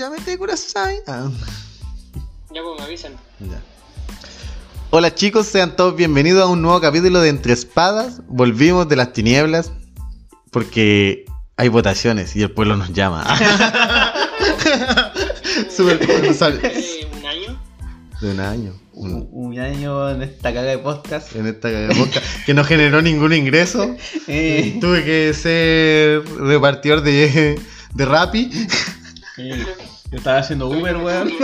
Llámete Kurasai. Ah, Ya pues me avisan. ya. Hola chicos, sean todos bienvenidos a un nuevo capítulo de Entre Espadas. Volvimos de las tinieblas porque hay votaciones y el pueblo nos llama. Súper responsable. Hace un año. De un año. un, año en esta caga de podcast. en esta boca que no generó ningún ingreso. Eh, Tuve que ser repartidor de, de Rappi. eh, yo estaba haciendo Uber, weón.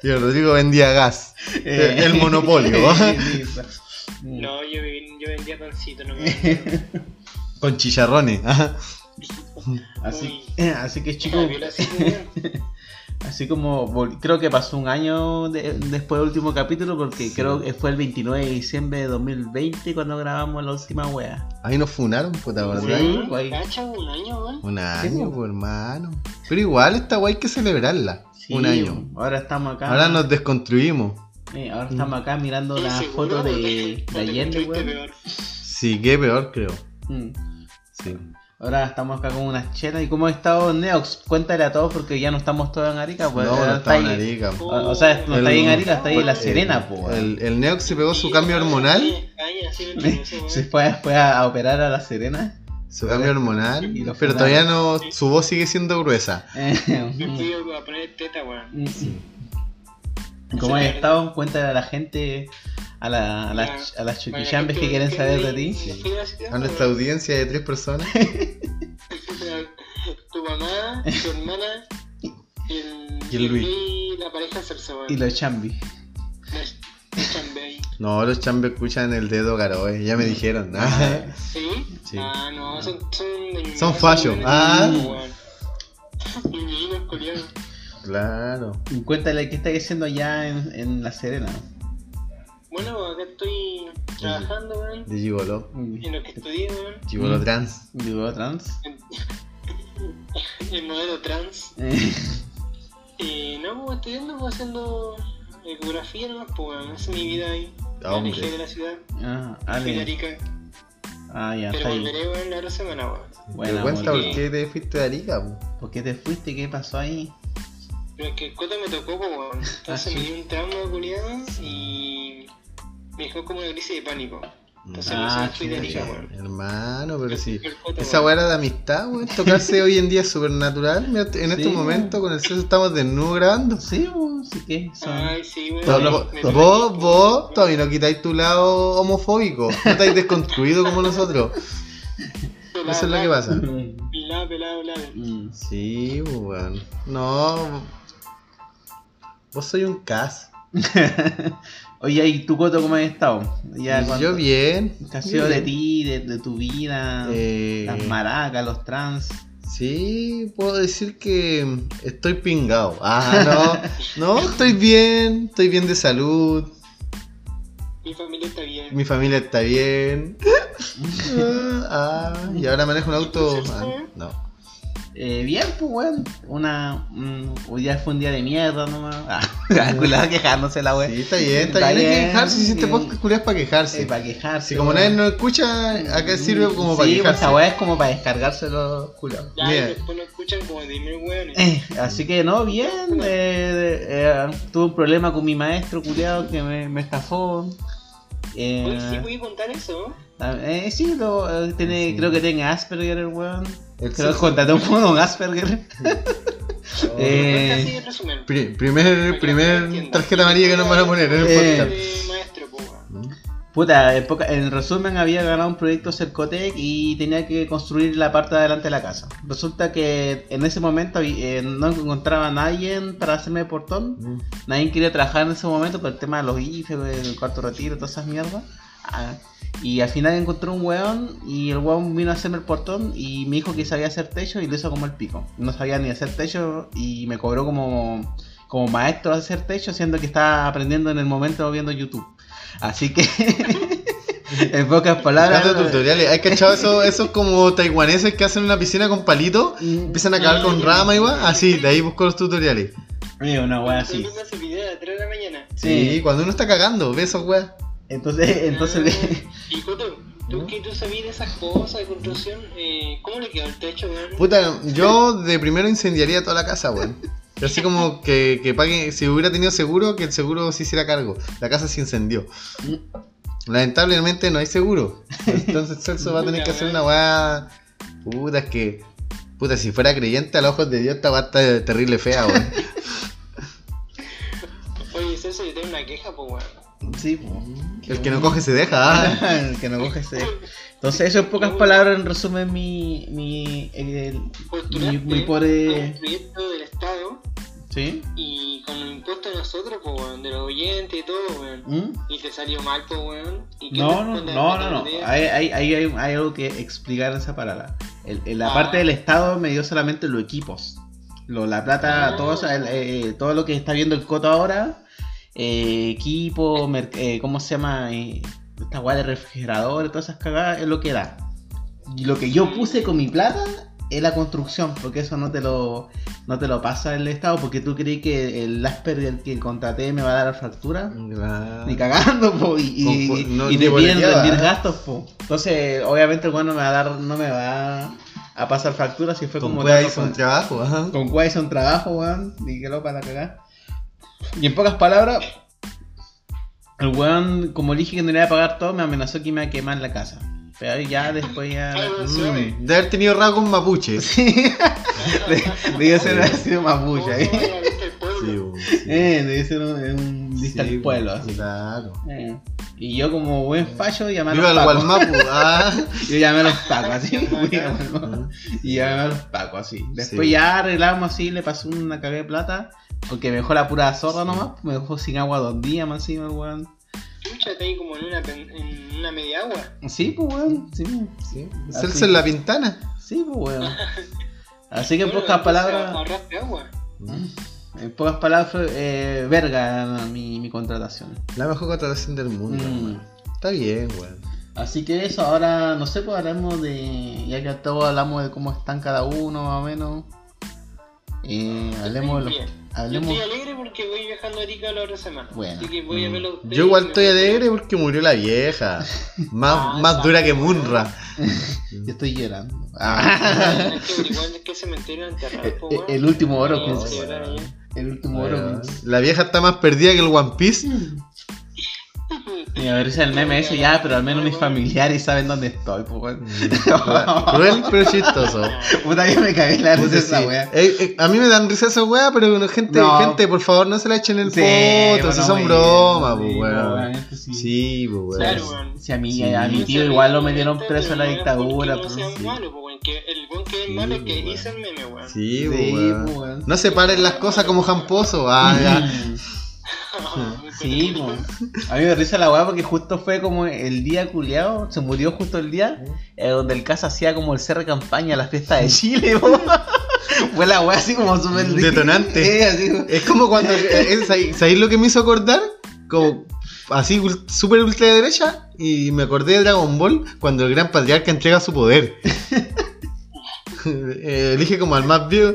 Y el Rodrigo vendía gas. Eh, El monopolio. listo. No, yo, yo vendía pancito no Con chicharrones. Ajá. Así, Uy. así que Chico. chicos, así, como creo que pasó un año de- después del último capítulo porque Sí. creo que fue el 29 de diciembre de 2020 cuando grabamos la última wea. Ahí nos funaron, puta, ¿verdad? Sí. guay. Cacha, un año, weón. Un año, pues, hermano. Pero igual esta guay hay que celebrarla. Sí, un año. Ahora estamos acá. Ahora nos desconstruimos. eh, ahora estamos acá mirando Sí, la seguro, foto de, de Allende, weón. peor. Sí, qué peor, creo. Mm. Sí. Ahora estamos acá con unas chelas. ¿Y cómo ha estado Neox? Cuéntale a todos porque ya no estamos todos en Arica. Pues, no, no está en Arica. O o sea, no está ahí en Arica, está ahí en La El- Serena, pues. El, el Neox se pegó su cambio hormonal. Se fue, fue a operar a La Serena. Su cambio hormonal. Y Pero todavía no. Su voz sigue siendo gruesa. A poner teta, weón. ¿Cómo has estado? Cuéntale a la gente, a, la, a, las, a las chuquichambes que quieren saber de ti. Sí. A nuestra audiencia de tres personas. Tu mamá, tu hermana y el, Y el Luis. Y la pareja. Y los ahí. No, los chambes escuchan el dedo garoe. Ya me dijeron. Ah. ¿Sí? Sí. Ah, no, son. Son, Son fallos. Ah. claro. Y Cuéntale qué está haciendo allá en, en La Serena. Bueno, acá estoy trabajando, weón. De Gigolo. En lo que estudié, weón. Gigolo Mm. trans. Digo, trans. En modelo trans. Eh, Y no, pues estudiando, pues haciendo ecografía nomás, pues weón. Es mi vida ahí. Ah, Me hombre. alejé de la ciudad. ah, Fui de Ale. Arica. Ah, ya Pero está ahí. volveré, weón, la otra semana, weón. Buena, ¿Te cuenta por qué te fuiste de Arica? po? ¿Por qué te fuiste? ¿Qué pasó ahí? Pero es que el coto me tocó, pues, weón. Entonces Ah, sí. me dio un trauma culiado y me dejó como una crisis de pánico. Entonces Ah, me fui de. Arica, weón. Hermano, pero sí. Esa weón. weá era de amistad, weón. Tocarse hoy en día es súper natural. Mira, en Sí, este weón. momento con el sexo estamos desnudos grabando. Sí, pues, sí que son. Ay, sí, weón. Vos, Me- vos, todavía no quitáis tu lado homofóbico. No estáis desconstruido como nosotros. pelado, Eso es lo que pasa. Pelado, pelado, pelado. Sí, weón. No. Vos soy un cas. Oye, ¿y tu coto cómo has estado? Ya, Yo bien. ¿Qué ha sido de ti, de, de tu vida? Eh, Las maracas, los trans. Sí, puedo decir que estoy pingado. Ah, no. No, estoy bien. Estoy bien de salud. Mi familia está bien. Mi familia está bien. Ah, y ahora manejo un auto. Ah, no. Eh, bien, pues, weón. Una. mm, hoy día fue un día de mierda nomás. Ah, cuidado quejándose la weón. Sí, está bien, está, Está bien. Hay que quejarse. Si este sí. podcast culiao es para quejarse. para quejarse. Si como weón. nadie nos escucha, acá sirve como para Sí, pues, quejarse. esa weá es como para descargarse los culiados. Ya, Bien. y después lo escuchan como dime weones. Eh, así que no, bien. eh, eh, tuve un problema con mi maestro culiado que me, me estafó. Eh, sí, voy a contar eso. Ah, eh, sí, lo, eh, tiene, Sí. creo que tiene Asperger el weón. El Creo que contraté un poco con Asperger. Eh, Así en resumen. Pri- primer, primer tarjeta amarilla que nos van a poner en el Eh. podcast. Maestro, po, weón. Puta, en, poca- en resumen había ganado un proyecto Cercotec y tenía que construir la parte de adelante de la casa. Resulta que en ese momento eh, no encontraba a nadie para hacerme portón. Mm. Nadie quería trabajar en ese momento por el tema de los IFE, el cuarto retiro, todas esas mierdas. Ah, y al final encontré un weón y el weón vino a hacerme el portón y me dijo que sabía hacer techo y lo hizo como el pico. No sabía ni hacer techo y me cobró como, como maestro de hacer techo, siendo que estaba aprendiendo en el momento viendo YouTube. Así que, en pocas palabras... Buscando tutoriales. ¿Hay cachado esos, esos como taiwaneses que hacen una piscina con palitos? Empiezan a cavar con rama igual. Así, de ahí busco los tutoriales. Eh, una wea así. Yo hace video a las 3 de la mañana. Sí, Sí. cuando uno está cagando, ve esos weas. Entonces, entonces... Y Coto, Tú que tú sabías de esas cosas de construcción, eh, ¿cómo le quedó el techo, weón? Puta, yo de primero incendiaría toda la casa, weón. Así como que, que pague, si hubiera tenido seguro, que el seguro se hiciera cargo. La casa se incendió. Lamentablemente no hay seguro. Entonces Celso va a tener que hacer una weá. Puta, es que. Puta, si fuera creyente a los ojos de Dios, esta weá está terrible fea, weón. Oye, Celso, yo tengo una queja, pues, weón. Sí, pues. El que no coge se deja, ah. el que no coge ese. Entonces, eso en pocas palabras en resumen mi. mi. el- Postulaste mi, mi pobre. un proyecto del Estado ¿Sí? y con los impuestos de nosotros, pues, weón, de los oyentes y todo, weón. ¿Mm? Y te salió mal, pues, weón. ¿Y No, no, no, no, no. Hay, hay, hay, hay- algo que explicar en esa palabra. El- en la Ah. parte del Estado me dio solamente los equipos. Lo, la plata, Ah. todo, eso, el- eh, todo lo que está viendo el Coto ahora, eh, equipo, eh, ¿cómo se llama? Eh, esta guay de refrigeradores, todas esas cagadas, es lo que da. Y lo que yo puse con mi plata es la construcción, porque eso no te lo, no te lo pasa el Estado, porque tú crees que el Asper el que contraté me va a dar factura. Ni cagando, po, y, Con- no, y te piden rendir gastos, po. Entonces, obviamente el bueno me va a dar, no me va a pasar factura si fue Con como weá loco, hizo un po. trabajo, ajá. Con cuál hizo un trabajo, weón, y que lo para cagar. Y en pocas palabras, el weón, como le dije que no le iba a pagar todo, me amenazó que me iba a quemar la casa. Pero ya después ya. Sí, Mm, de haber tenido rasgos mapuche. Sí, ser haber sido mapuche ahí. ¿Cómo era, viste, el pueblo? weón, sí. Eh, debe ser un, un dista Sí, al pueblo. así. Claro. Eh. Y yo como buen fallo llamé a Viva los pacos. Gualmapu, ah. Yo llamé a los pacos así. y llamé a los pacos así. Después Sí. ya arreglamos así, le pasó una cagada de plata. Porque me dejó la pura zorra nomás. Me dejó sin agua dos días más encima, el weón. Chucha, está ahí como en una, en una media agua. Sí, pues weón. Sí, Sí. Celso en la pintana. sí pues weón. Así que en Bueno, pocas palabras. Ahorraste agua. En pocas palabras fue eh, verga mi, mi contratación. La mejor contratación del mundo. Mm. Está bien, weón. Así que eso, ahora no sé, pues hablamos de. Ya que todos hablamos de cómo están cada uno, más o menos. Eh, hablemos de los. Hablemos. Yo estoy alegre porque voy viajando a Arica la otra semana. Bueno. Así que voy a verlo a ustedes Yo igual estoy alegre porque murió la vieja. Más, Ah, más dura que. Munra. Yo estoy llorando. Ah, Hay que averiguar en qué cementerio enterrar, po, Eh, weón. el último oro, pues. allá. El último oro. Weón. La vieja está más perdida que el One Piece. Y a ver el meme ese ya, pero al menos mis familiares saben dónde estoy, pues. weón. Cruel pero chistoso. Puta que me cagué la Puta, risa sí. esa wea. Eh, eh, a mí me dan risa esa weá, pero bueno, gente, No. gente, por favor, no se la echen el Sí, foto, si bueno, son bromas, sí, pues weón. sí. Sí, pues weón. Claro, weón. Si a mí, Sí. a mi tío igual lo metieron preso en la no dictadura. pues. No malo, po, weón, que el weón que es Sí, malo es que hizo el meme, weón. Sí, Sí, pues, weón. pues, weón. No separen las cosas como jamposo. Ah, ya. Sí, a mí me risa la weá porque justo fue como el día culiado, se murió justo el día eh, donde el casa hacía como el cierre de campaña a la fiesta de Chile. Fue la weá así como súper Detonante. Así, po. Es como cuando. eh, es- ¿Sabéis lo que me hizo acordar? Como así, super ultra derecha. Y me acordé de Dragon Ball cuando el gran patriarca entrega su poder. Eh, Elige como al más viejo.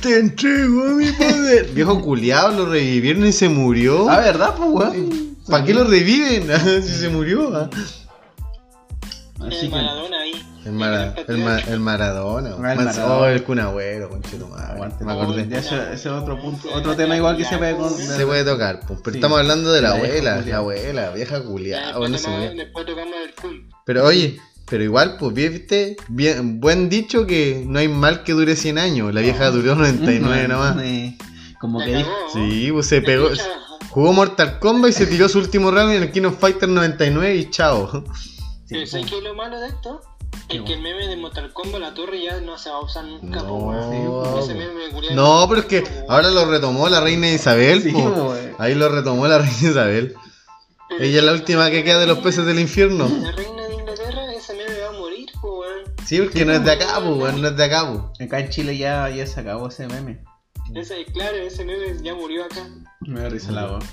Te entrego mi poder. Viejo culiado, lo revivieron y se murió. Ah, ¿verdad, pues, weón? ¿Para qué lo reviven? si se murió. ah. Así El que, Maradona ahí. El, Mara- el, Ma- el Maradona. Ah, el Man- Maradona. Oh, el Cunagüero, conchetumadre. aguante, Me acordé. ya Ese es otro punto, otro tema igual que se puede con. Se puede tocar, pues, pero Sí. estamos hablando de la, abuela, culiao. la abuela, vieja culiada. después, bueno, se tocamos, murió. después tocamos el cool. Pero oye, pero igual, pues viste, bien, buen dicho que no hay mal que dure 100 años. La vieja duró 99 nomás. Eh, Como que Sí, pues se pegó. Jugó Mortal Kombat y se tiró su último round en el King of Fighter 99 y chao. Pero ¿sabes qué es lo malo de esto? Es que el meme de Mortal Kombat, la torre ya no se va a usar nunca, No. Ese meme No, pero es que ahora lo retomó la reina Isabel. Sí, eh. Ahí lo retomó la reina Isabel. Pero Ella es la última que queda de los peces del infierno. La reina po. Sí, porque no es de acá, pues, weón, no es de acá, pues. Acá en Chile ya, ya se acabó ese meme. Ese, claro, ese meme ya murió acá. Me da risa la voz.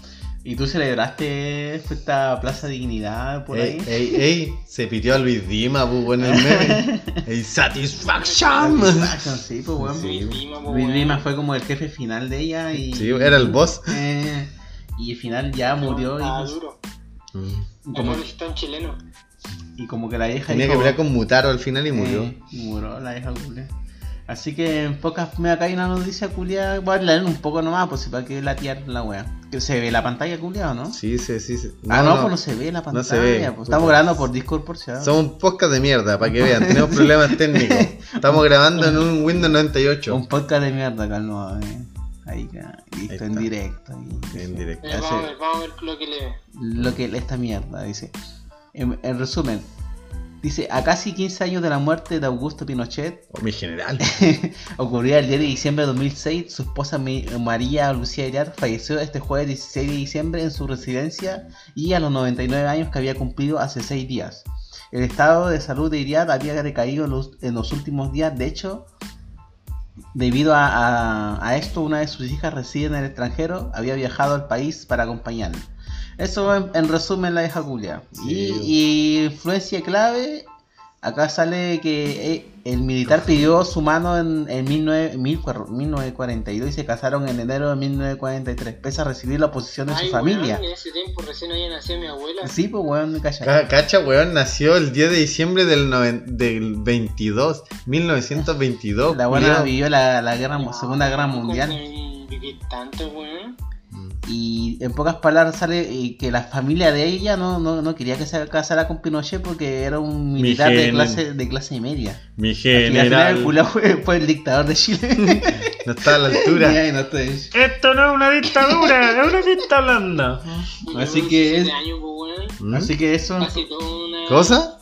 ¿Y tú celebraste fue esta Plaza Dignidad por Ey, ahí? ey, ey, se pitió a Luis Dima, pues, en el meme. ¡Ey, satisfaction! Satisfaction, Sí, pues. Sí. Luis Lima, po, Luis. Lima fue como el jefe final de ella y. Sí, era el boss. Eh, y al final ya murió Ah, y. Mm. duro. Como, Como está en chileno. Y como que la vieja Tenía que dijo, pelear con Mutaro al final y murió. eh, y murió la vieja culia. Así que en pocas me acá hay una noticia culia. Voy a leer un poco nomás, pues si para que la tía la wea. Que se ve la pantalla culia o no? Sí, sí, sí. sí. ah, no, pues no se ve la no pantalla. se ve. pues, estamos grabando por Discord por si acaso. Somos un podcast de mierda, para que vean. Tenemos problemas técnicos. Estamos grabando en un Windows 98. Un podcast de mierda, calma. eh. Ahí, ya, listo, Ahí en está. directo. ahí. En directo. Eh, vamos, a ver, vamos a ver lo que le ve. lo que esta mierda, dice. En, en resumen, dice, a casi 15 años de la muerte de Augusto Pinochet, Oh, mi general. ocurría el 10 de diciembre de 2006, su esposa María Lucía Irar falleció este jueves 16 de diciembre en su residencia y a los 99 años que había cumplido hace 6 días. El estado de salud de Iriad había decaído en los, en los últimos días, de hecho, debido a, a- a esto, una de sus hijas reside en el extranjero, había viajado al país para acompañarlo. Eso en, en resumen la vieja Julia. Sí. Y, y influencia clave, acá sale que eh, el militar pidió su mano en, en 19 mil cuar- 1942 y se casaron en enero de 1943, pese a recibir la oposición de su Ay, familia. weón, en ese tiempo recién había nacido mi abuela. Sí, pues weón, me calla. Ca- Cacha, weón, nació el 10 de diciembre del, noven- del 22, 1922. La buena vivió la, la guerra, No, Segunda Guerra ¿cómo Mundial. tanto, weón. Y en pocas palabras sale eh, que la familia de ella no, no, no quería que se casara con Pinochet porque era un Mi militar de clase, de clase media. Mi Y al final el general culo fue, fue el dictador de Chile. no está a la altura. Ay, no estoy- Esto no es una dictadura, es una dicta blanda. Y Así que 17 es- años, pues. ¿Mm? Así que eso. Una. ¿Cosa?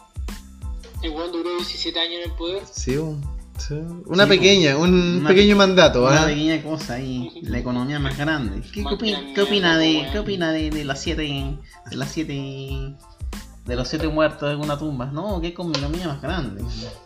El duró 17 años en el poder. Sí, un- sí. una Sí, pequeña, un una- pequeño mandato. Una ¿ah? pequeña cosa ahí, la economía más grande. ¿Qué, Más grande, qué opina de, qué opina de, de las siete, de las siete, de los siete muertos en una tumba? No, qué economía más grande.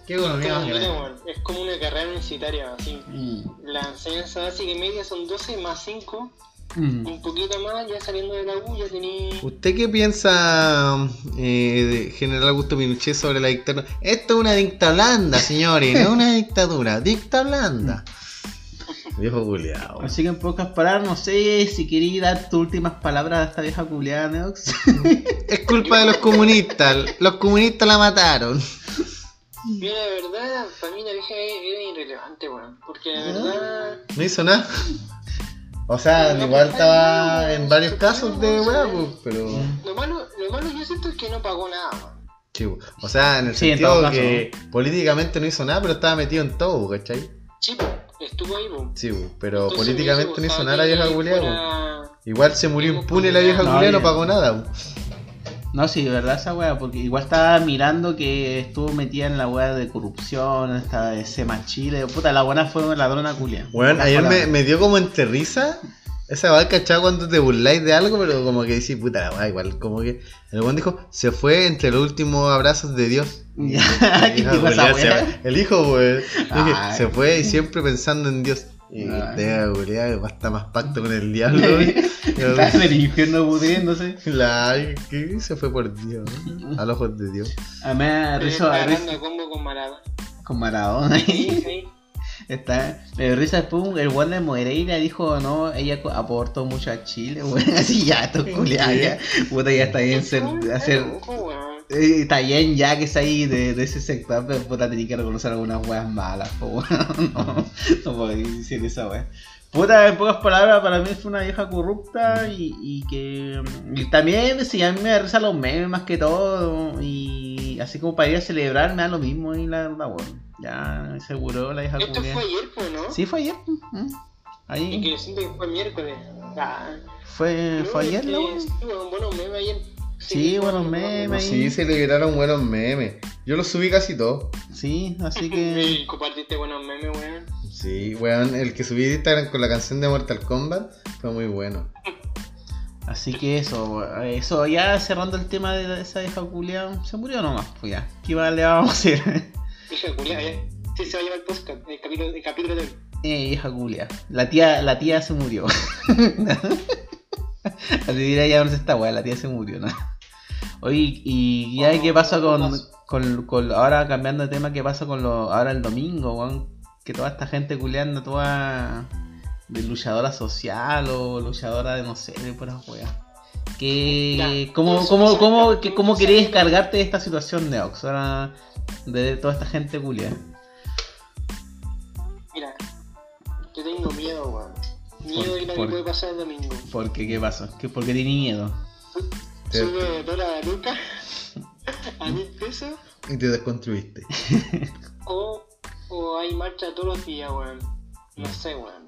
¿Qué Es economía como, más grande? es como una carrera universitaria, así. Mm. La enseñanza básica y media son 12 más 5. Mm. Un poquito más, ya saliendo de la U, ya tenía. ¿Usted qué piensa, eh, de General Augusto Pinochet, sobre la dictadura? Esto es una dicta blanda, señores, no es una dictadura, dicta blanda. Viejo culiao. Así que en pocas palabras, no sé si quería dar tus últimas palabras a esta vieja culiada, Neox. Es culpa de los comunistas, los comunistas la mataron. Mira, la verdad, para mí la vieja era irrelevante, weón. Porque la verdad. No hizo nada. O sea, igual estaba en varios casos de weá, pues, pero. Lo malo, lo malo yo siento es que no pagó nada. Sí, pues. o sea, en el Sí, en sentido todo caso, que políticamente no hizo nada, pero estaba metido en todo, pues, ¿cachai? Sí, estuvo ahí, po. Sí, pues, pero Entonces, políticamente me no hizo nada la vieja pues. fuera- Igual se murió impune la vieja No, culiao, no pagó nada. pues. No, sí, de verdad esa wea, porque igual estaba mirando que estuvo metida en la wea de corrupción, esta de Sema Chile. Puta, la buena fue una ladrona culia. Bueno, ayer me, dio como entre risa. Esa va cachado cuando te burláis de algo, pero como que decís, puta la weá, igual. Como que el buen dijo, se fue entre los últimos abrazos de Dios. ¿Qué dijo esa El hijo, Ay. se fue y siempre pensando en Dios. Y Ay. usted, culiao, basta más pacto con el diablo. güey. Está en el infierno pudriéndose. La, ¿qué? Se fue por Dios, a los ojos de Dios. A mí me da Pero risa, está combo con Maradona. con Maradona Sí, ahí. sí. Está, me dio risa después el one de Moreira dijo, no, ella aportó mucho a Chile, weón. Así ya, esto es culiao, ya. Puta, ya está bien ser, hacer, Ojo, weón. Eh, Está bien ya que es ahí de, de ese sector, pero puta tenía que reconocer algunas weas malas, po. No, no puedo decir esa wea. Puta, en pocas palabras, para mí fue una vieja corrupta y, y que. Y también, sí, a mí me da risa los memes más que todo. Y así como para ir a celebrar, me da lo mismo y la verdad, weón. Ya aseguró la vieja Esto culia. fue ayer, pues, ¿no? Sí, fue ayer. ¿mm? Y Ahí. que siento que fue miércoles. Ah, Fue, fue ayer, no, ¿no? es que, sí, weón, buenos memes ayer. Sí, buenos memes. Sí, se liberaron buenos memes. Yo los subí casi todos. Sí, así que. Compartiste buenos memes, weón. Sí, weón, el que subí de Instagram con la canción de Mortal Kombat fue muy bueno. Así que eso, eso ya cerrando el tema de esa vieja culia, se murió nomás, pues ya. ¿Qué más le vamos a hacer? Hija culiada, ya. Sí, se va a llevar el podcast, el capítulo, el capítulo de. Eh, vieja culia. La tía, la tía se murió. Así dirá ya no sé esta weá, la tía se murió, ¿no? Oye, y ya qué pasa con, con, con- ahora cambiando de tema, qué pasa con lo, ahora el domingo, weón, que toda esta gente culeando toda de luchadora social o luchadora de no sé, de puras weas. que Ya, ¿Cómo, cómo, cómo, que- cómo pasa- descargarte de esta situación, Neox? Ahora, de toda esta gente culia. Mira, yo tengo miedo, weón. Miedo de lo por- que puede pasar el domingo. ¿Por qué? ¿Qué pasó? ¿Qué, ¿Por qué tenés miedo? Sube dólar a Luca a mil pesos Y te desconstruiste. o, o hay marcha todos los días, weón. No sé, weón.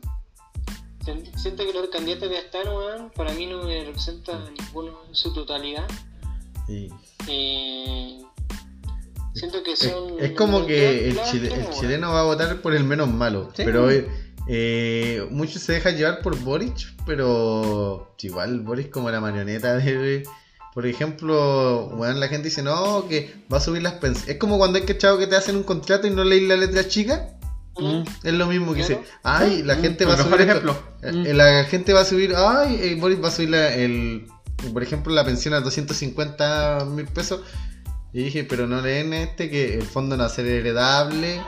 Sien- Siento que los candidatos que están, weón, para mí no me representan ninguno en su totalidad. Sí. Eh, siento que Es, son. es como que el, chile- chileno va a votar por el menos malo. Sí. Pero eh, muchos se dejan llevar por Boric, pero igual Boric como la marioneta de... Por ejemplo, bueno, la gente dice, no, que va a subir las pensiones. Es como cuando hay que chavo que te hacen un contrato y no leí la letra chica. Mm. Es lo mismo que Claro. dice, ay, la Mm, gente el va a subir... esto". ejemplo. Eh, Mm. La gente va a subir, ay, eh, Boris va a subir la- el, por ejemplo, la pensión a 250 mil pesos. Y dije, pero no leen este, que el fondo no va a ser heredable,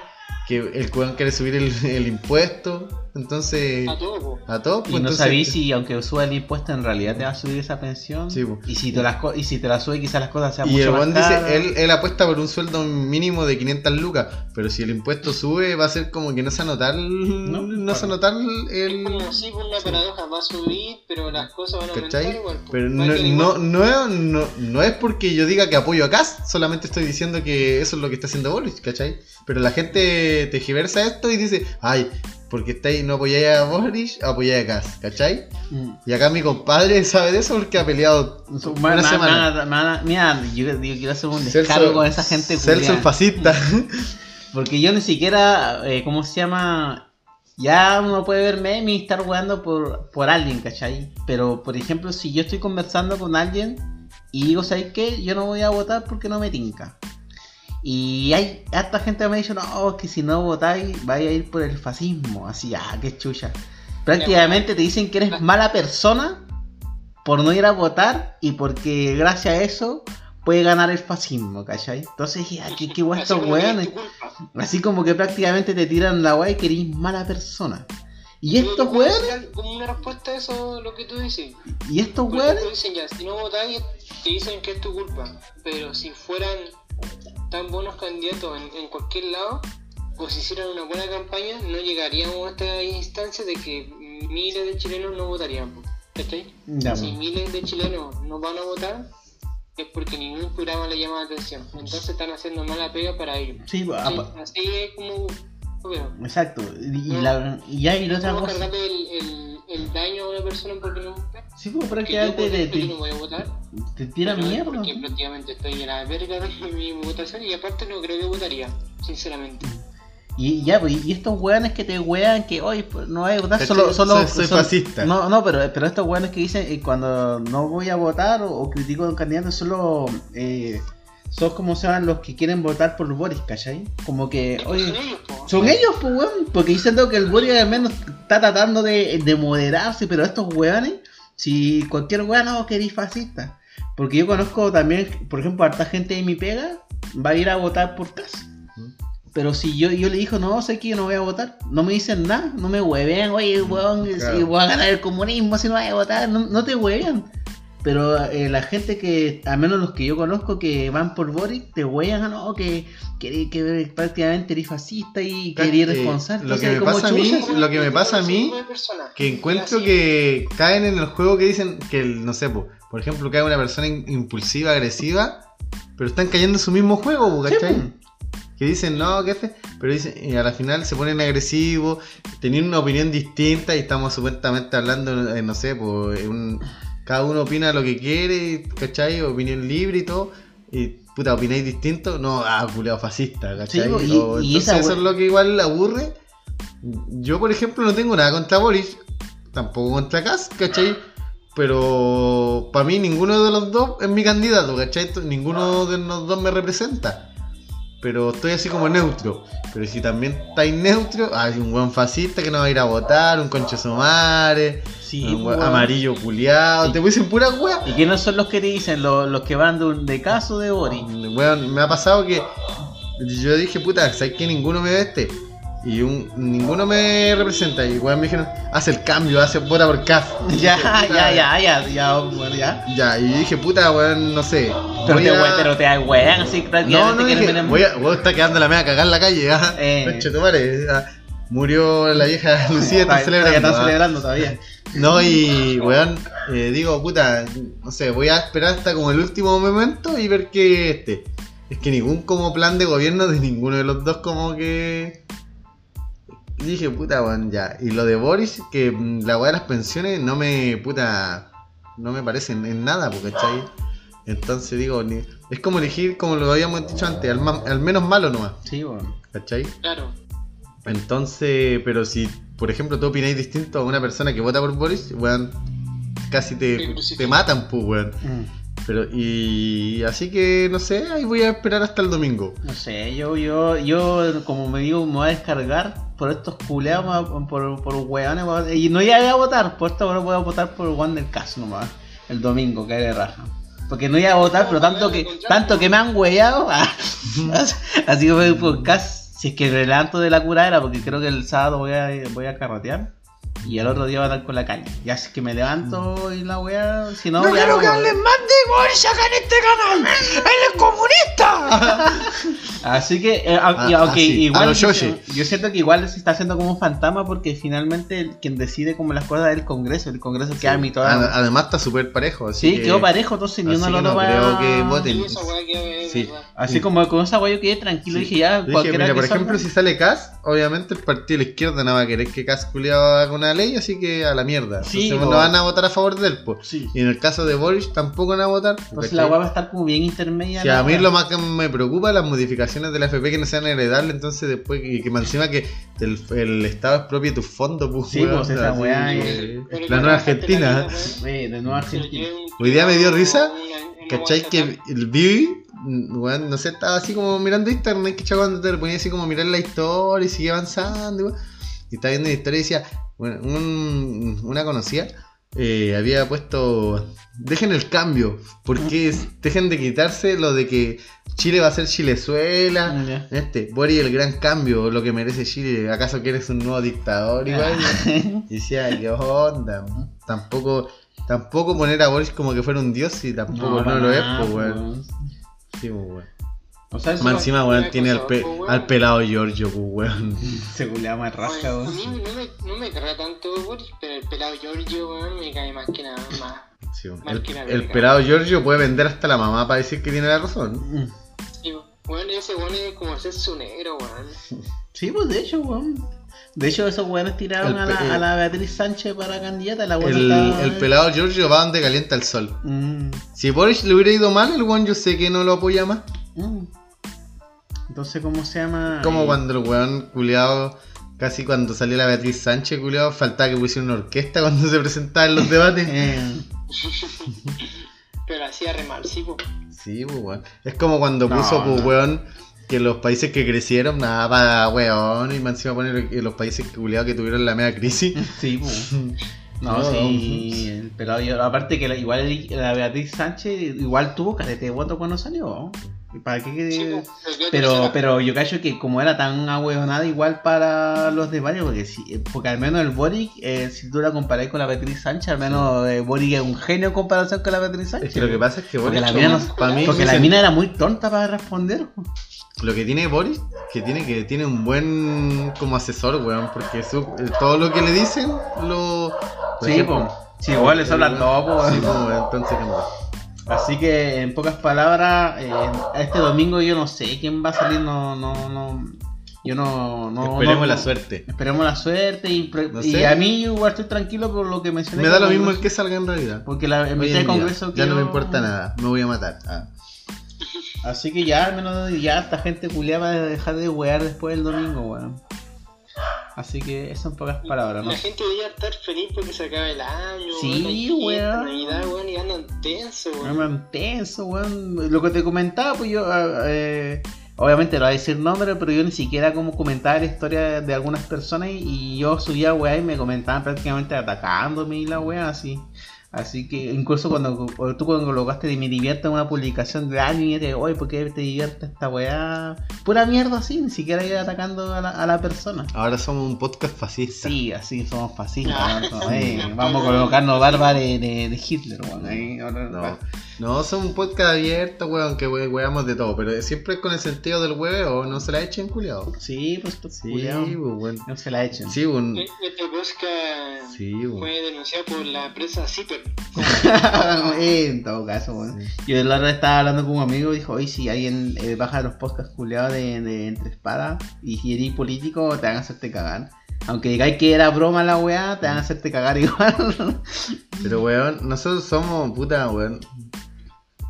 que el cuban quiere subir el, el impuesto. Entonces, A todo, po. a todo, pues Y no sabéis si aunque suba el impuesto en realidad te va a subir esa pensión. Sí, po. y, si te las y si te la sube quizás las cosas sean Y el mucho más buen dice, caras. él, él apuesta por un sueldo mínimo de 500 lucas, pero si el impuesto sube va a ser como que no se va a notar, el- No, no, se va a claro. notar Es el... como si por una paradoja va a subir, pero las cosas van a aumentar igual. Pero no, no, no, es- no, no es porque yo diga que apoyo a Cas, solamente estoy diciendo que eso es lo que está haciendo Boris, ¿cachai? Pero la gente tejiversa esto y dice, ay, porque estáis, no apoyáis a Boris, apoyáis a Cas, ¿cachai? Mm. Y acá mi compadre sabe de eso porque ha peleado una ma- semana. ma- ma- Mira, yo, yo quiero hacer un Celso- descargo con esa gente Celso el fascista. Porque yo ni siquiera, eh, ¿cómo se llama? Ya uno puede ver memes y estar jugando por, por alguien, ¿cachai? Pero, por ejemplo, si yo estoy conversando con alguien y digo, ¿sabes qué? Yo no voy a votar porque no me tinca. Y hay harta gente que me ha dicho, no, que si no votáis, vais a ir por el fascismo. Así, ah, qué chucha. Prácticamente te dicen que eres mala persona por no ir a votar y porque gracias a eso puede ganar el fascismo, ¿cachai? Entonces dije, qué, qué guay estos weones. Así como que prácticamente te tiran la guay que eres mala persona. Y estos weones, Como una respuesta a eso, lo que tú dices. y estos weones, ejemplo, dicen ya, si no votáis, te dicen que es tu culpa. Pero si fueran tan buenos candidatos en, en cualquier lado, o si hicieran una buena campaña, no llegaríamos a esta instancia de que miles de chilenos no votarían. ¿Cachai? Si miles de chilenos no van a votar, es porque ningún programa le llama la atención. Entonces están haciendo mala pega para ellos. sí, así es como. bueno, exacto. Y, la, y ya y la otra ¿Cómo cosa. el, el, el daño a una persona porque no vota? Sí, pues prácticamente te, no te, voy a votar. te tira mierda. Porque prácticamente estoy en la verga de mi votación y aparte no creo que votaría, sinceramente. Y ya, pues, y estos weones que te wean que hoy pues, no voy a votar, solo, solo Soy- soy son- fascista. No, no, pero, pero estos weones que dicen eh, cuando no voy a votar o, o critico a un candidato, solo eh, son como se llaman los que quieren votar por Boris, ¿cachai? Como que, Y pues oye, son ellos, po. son ellos, pues, weón, porque diciendo que el Boris al menos está tratando de, de moderarse, pero estos weones, si cualquier weón no queréis fascista. Porque yo conozco también, por ejemplo, harta gente de mi pega va a ir a votar por casa. Pero si yo, yo le digo, no, sé que yo no voy a votar, no me dicen nada, no me huevean, oye, weón, Claro. si voy a ganar el comunismo si no voy a votar, no, no te huevean. Pero eh, la gente que, al menos los que yo conozco que van por Boric, te huean, no, que, que, que prácticamente eres fascista y que eres Eh, irresponsable. lo que me pasa a mí- chucha, lo que me pasa a mí. Que encuentro Así, que caen en el juego que dicen que, el, no sé, po, por ejemplo, cae una persona in- impulsiva, agresiva, pero están cayendo en su mismo juego, Sí, ¿cachai? Que dicen, no, que este, pero dicen, y a la final se ponen agresivos, tenían una opinión distinta y estamos supuestamente hablando, de, no sé, pues, un- cada uno opina lo que quiere, ¿cachai? Opinión libre y todo, y puta, opináis distinto, no, ah, culeado fascista, ¿cachai? Sí, y- O- y entonces eso es lo que igual aburre. Yo, por ejemplo, no tengo nada contra Boris, tampoco contra Kass, ¿cachai? Pero para mí ninguno de los dos es mi candidato, ¿cachai? Ninguno de los dos me representa. Pero estoy así como neutro. Pero si también estáis neutro, hay un buen fascista que no va a ir a votar, un concho sumare, Sí, un weón. amarillo culiado, te dicen pura weá. ¿Y quiénes son los que te dicen? Los, los que van de, un- de caso de Boris. Weón, me ha pasado que yo dije, puta, ¿sabes que ninguno me ve este? Y un, ninguno me representa. Y weón me dijeron, hace el cambio, hace vota por CAF. Ya, ya, ya, ya, ya, bueno, ya. Ya, y dije, puta, weón, no sé. Pero te, a- pero te wean así No, no, dije, voy a, weón, está quedando la media cagada en la calle, ¿ah? Eh. Conchetumare, ah. Murió la vieja Lucía, están celebrando. están ¿ah? celebrando todavía. No, y weón, eh, digo, puta, no sé, voy a esperar hasta como el último momento y ver que este. Es que ningún como plan de gobierno de ninguno de los dos como que. Y dije, puta, weón, ya. Y lo de Boris, que mm, la weá de las pensiones no me, puta, no me parece en, nada, porque ¿cachai? Entonces digo, ni- es como elegir, como lo habíamos dicho antes, al, ma- al menos malo nomás, Sí, bueno. ¿cachai? Claro. Entonces, pero si, por ejemplo, tú opináis distinto a una persona que vota por Boris, weón, casi Te te, crucifican. te matan, pues, weón. Pero, y así que, no sé, ahí voy a esperar hasta el domingo. No sé, yo, yo, yo, como me digo, me voy a descargar por estos culeados, por, por weones, y no iba a votar, por esto ahora voy a votar por Juan del Caso nomás, el domingo, que de raja. Porque no iba a votar, pero tanto que, tanto que me han hueado, así que voy por Cas, si es que me levanto de la curadera, porque creo que el sábado voy a, voy a carretear. Y el otro día voy a dar con la caña. Ya es que me levanto y la wea, si no, ya no voy. más de Boris acá en este canal. ¡Él es comunista! Así que, eh, a- Ah, y- ah, sí, igual a los yo, Yoshi. yo siento que igual se está haciendo como un fantasma porque finalmente quien decide como las cosas es el Congreso, el Congreso queda a mitad. Ad- Además está súper parejo. Así sí, que- quedó parejo, entonces ni uno que lo no va creo que voten. Sí, weá que Sí. Así como con esa guay yo quedé tranquilo Sí. dije ya, dije, cualquiera mira, que por ejemplo, si sale Cas, obviamente el partido de la izquierda no va a querer que Cas culiado haga una ley, así que a la mierda. Sí, Entonces no van a votar a favor de él. Sí. Y en el caso de Boris tampoco van a votar. Entonces ¿cachai? la guay va a estar como bien intermedia. Si a mí lo más que me preocupa es las modificaciones de la FP que no sean heredables, entonces después y que más encima que el, el Estado expropie tu fondo, pues, Sí, weón, pues, esa así weá que- es- Pero La nueva Argentina. de lleve un Hoy día me dio risa, ¿Cachai? Que el vi, no sé, estaba así como mirando internet, que cuando te ponía así como mirar la historia y sigue avanzando, weón. Y estaba viendo la historia y decía, bueno, un- una conocida eh, había puesto, dejen el cambio, porque es- dejen de quitarse lo de que Chile va a ser Chilezuela. Ya. Este, Boris el gran cambio, lo que merece Chile. ¿Acaso quieres un nuevo dictador igual? Y decía, ¿qué onda? Tampoco, tampoco poner a Boris como que fuera un dios y tampoco no, lo es, nada, pues, weón. weón. Sí, pues, weón. O sea, eso Más encima, weón, tiene al, cosa, pe- weón. al pelado Giorgio, pues, weón. se culea más rasca, A weón. mí no me, no me carga tanto Boris, pero el pelado Giorgio, weón, me cae más que nada más. Sí, weón. Mal el, que el pelado Giorgio puede vender hasta la mamá para decir que tiene la razón. Y, weón, ese weón es como ser su negro, weón. Sí, pues de hecho, weón. De hecho, esos weones tiraron a, la, a la Beatriz Sánchez para candidata. La El, estaba- el pelado Giorgio va donde calienta el sol. Mm, Si Boris le hubiera ido mal, el weón yo sé que no lo apoya más. mm. Entonces, ¿cómo se llama? Como Eh, cuando el weón culiado, casi cuando salió la Beatriz Sánchez culiado, faltaba que pusiera una orquesta cuando se presentaba en los debates. eh, Pero hacía remar, sí, po. Sí, pues weón. Es como cuando No, puso, pues no. weón, que los países que crecieron, nada para weón, y más encima poner que los países culiados que tuvieron la media crisis. sí, pues. No, No, sí, el pelado yo, aparte que la- igual la Beatriz Sánchez igual tuvo carete de voto cuando salió. ¿Para qué? Sí, po. Pero, Pero, yo cacho que como era tan ahueonada igual para los debates, porque si, porque al menos el Boric, eh, si tú la comparas con la Beatriz Sánchez, al menos eh, Boric es un genio en comparación con la Beatriz Sánchez. Es que lo que pasa es que porque Boris, la mina, no- para mí, porque la mina era muy tonta para responder. lo que tiene Boris, que tiene que tiene un buen como asesor, weón, porque su- eh, todo lo que le dicen, lo... Sí, pues. Sí, igual les hablan todo, po, Sí, weón. pues, weón, entonces, como- Así que en pocas palabras, eh, este domingo yo no sé quién va a salir, no, no, no. Yo no. no esperemos no- la suerte. Esperemos la suerte y, No y sé. a mí igual estoy tranquilo por lo que mencioné. Me da lo mismo el que salga en realidad. Porque la, en mitad del Congreso ya no me importa nada, me voy a matar. Ah. Así que ya, al menos ya esta gente culiada va a dejar de wear después del domingo, weón. Así que eso en pocas palabras, ¿no? La gente debería estar feliz porque se acaba el año, Sí, weón. Navidad, weón, y andan tenso, weón. me intenso, weón. Lo que te comentaba, pues yo. ah, eh, obviamente no voy a decir nombre, pero yo ni siquiera como comentaba la historia de algunas personas y, y yo subía weá y me comentaban prácticamente atacándome y la weá así. Así que incluso cuando, cuando tú cuando colocaste de me divierte en una publicación de y te oye, ¿por qué te divierte esta weá? Pura mierda así, ni siquiera ir atacando a la, a la persona. Ahora somos un podcast fascista. Sí, así somos fascistas. ¿no? Eh, vamos a colocarnos barba de, de, de Hitler, weón. ahí, ahora- No, no, somos un podcast abierto, weón, que we- weamos de todo, pero siempre con el sentido del hueveo, no se la echen, culiado. Sí, pues tú, Sí, culiao. pues. No se la echen. Sí, un... Este podcast Sí, fue denunciado por la empresa Zipper. En todo caso, weón. Yo la otra vez estaba hablando con un amigo y dijo, oye, si alguien eh, baja los podcasts culiados de, de Entre Espadas y si eres político, te van a hacerte cagar. Aunque digáis que era broma la weá, te van a hacerte cagar igual. Pero, weón, nosotros somos, puta, weón.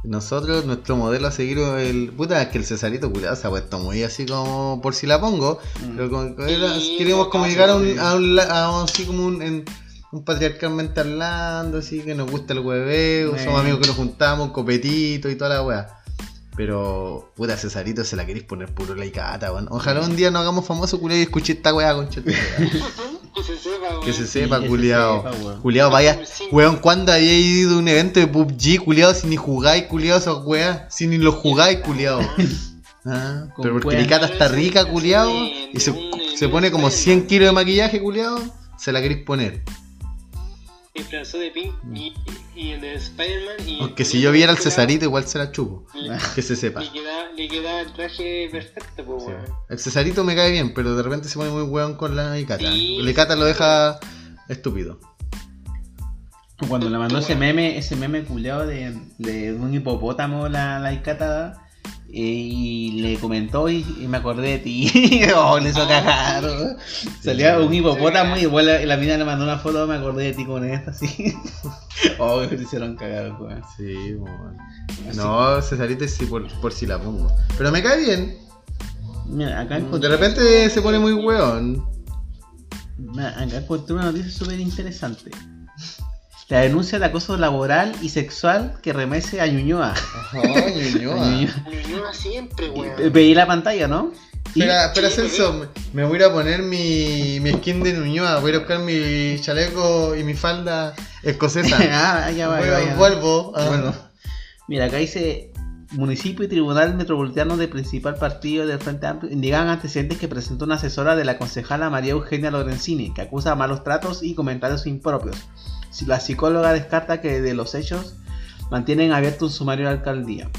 Nosotros, nuestro modelo a seguir, el. Puta, es que el Cesarito culiado se ha puesto muy así como por si la pongo. Pero como que era- Sí, queremos como llegar a un, a un, a un- así como un, en- un patriarcalmente hablando, así que nos gusta el hueveo, somos amigos que nos juntamos, copetito y toda la weá. Pero, puta, Cesarito se la queréis poner puro laicata, weón. Ojalá un día nos hagamos famosos culiado y escuché esta weá, concha. sepa. Que se sepa, culiao. Culiao, vaya. Weón, ¿cuándo había ido a un evento de PUBG, culiao, si ni jugáis, culiao, esas weas? Si ni lo jugáis, culiao. Ah, pero porque mi cata está rica, culiao, y se, se pone como 100 kilos de maquillaje, culiao, se la queréis poner. Disfrazó de Pink y, y el de Spider-Man. y- Aunque si yo viera al Cesarito, igual se la chupo. Le, Que se sepa. le queda, le queda el traje perfecto, pues, Sí. weón. El Cesarito me cae bien, pero de repente se pone muy weón con la Icata. Sí. La Icata lo deja estúpido. Cuando le mandó ese meme, ese meme culiado de, de un hipopótamo la, la Icata y le comentó y, y me acordé de ti. oh, le hizo cagar. ¿no? Salía un hipopótamo y la, la mina le mandó una foto, me acordé de ti con esta así. oh, me hicieron cagar, weón. Sí. Así- No, Cesarito sí por, por si la pongo. Pero me cae bien. Mira, acá De repente se pone muy weón. mira, acá encontré una noticia súper interesante. La denuncia de acoso laboral y sexual que remece a Ñuñoa. Ay, Ñuñoa. Ñuñoa. Ñuñoa siempre, weón. Veí la pantalla, ¿no? Espera, espera, Sí, Celso, me- me voy a ir a poner mi, mi skin de Ñuñoa, voy a buscar mi chaleco y mi falda escocesa. ah, ya va, Voy- ya va, ya va. Vuelvo. ah. Bueno, mira, acá dice Municipio y Tribunal Metropolitano del principal partido del Frente Amplio indican antecedentes que presentó una asesora de la concejala María Eugenia Lorenzini, que acusa malos tratos y comentarios impropios. La psicóloga descarta que de los hechos mantienen abierto un sumario de alcaldía.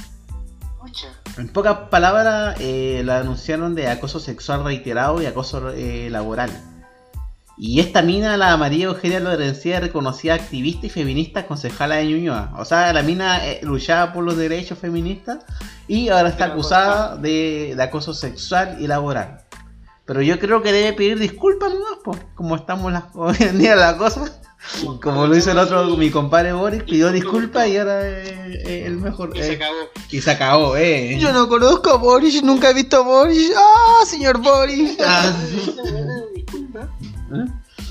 En pocas palabras, eh, la denunciaron de acoso sexual reiterado y acoso eh, laboral. Y esta mina, la María Eugenia Lorencía, reconocida activista y feminista concejala de Ñuñoa. O sea, la mina eh, luchaba por los derechos feministas y ahora está acusada de, de acoso sexual y laboral. Pero yo creo que debe pedir disculpas nomás, pues, como estamos las, hoy en día las cosas. Como lo hizo el otro, mi compadre Boris, pidió disculpas y ahora es el mejor. Y se eh, acabó. y se acabó, eh. Yo no conozco a Boris, nunca he visto a Boris. ¡Ah, señor Boris! Ah. ¿Eh?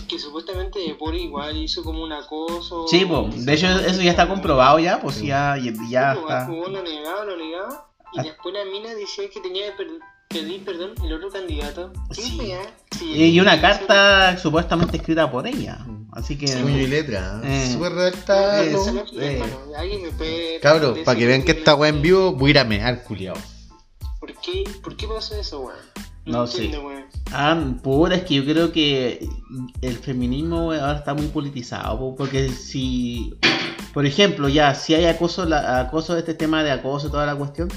Que supuestamente Boris igual hizo como un acoso. Sí, pues, de hecho eso ya está comprobado ya, pues ya, ya, ya está. Jugó, lo negaba, lo negaba. Y Ah. después la mina decía que tenía que per- pedir perdón el otro candidato. ¿Qué Sí. Sí, Y una carta supuestamente escrita por ella. Así que... Puño y letra. Eh. Súper. Ah, Eh, ¿no? eh. hermano. Alguien me puede Cabros, decir para que vean que esta weá en vivo, voy a ir a mear, culiao. ¿Por qué, ¿Por qué pasó eso, weón? No entiendo, sé. weón. Ah, puta, es que yo creo que el feminismo ahora está muy politizado, po, porque si, por ejemplo, ya, si hay acoso, la, acoso, este tema de acoso, toda la cuestión,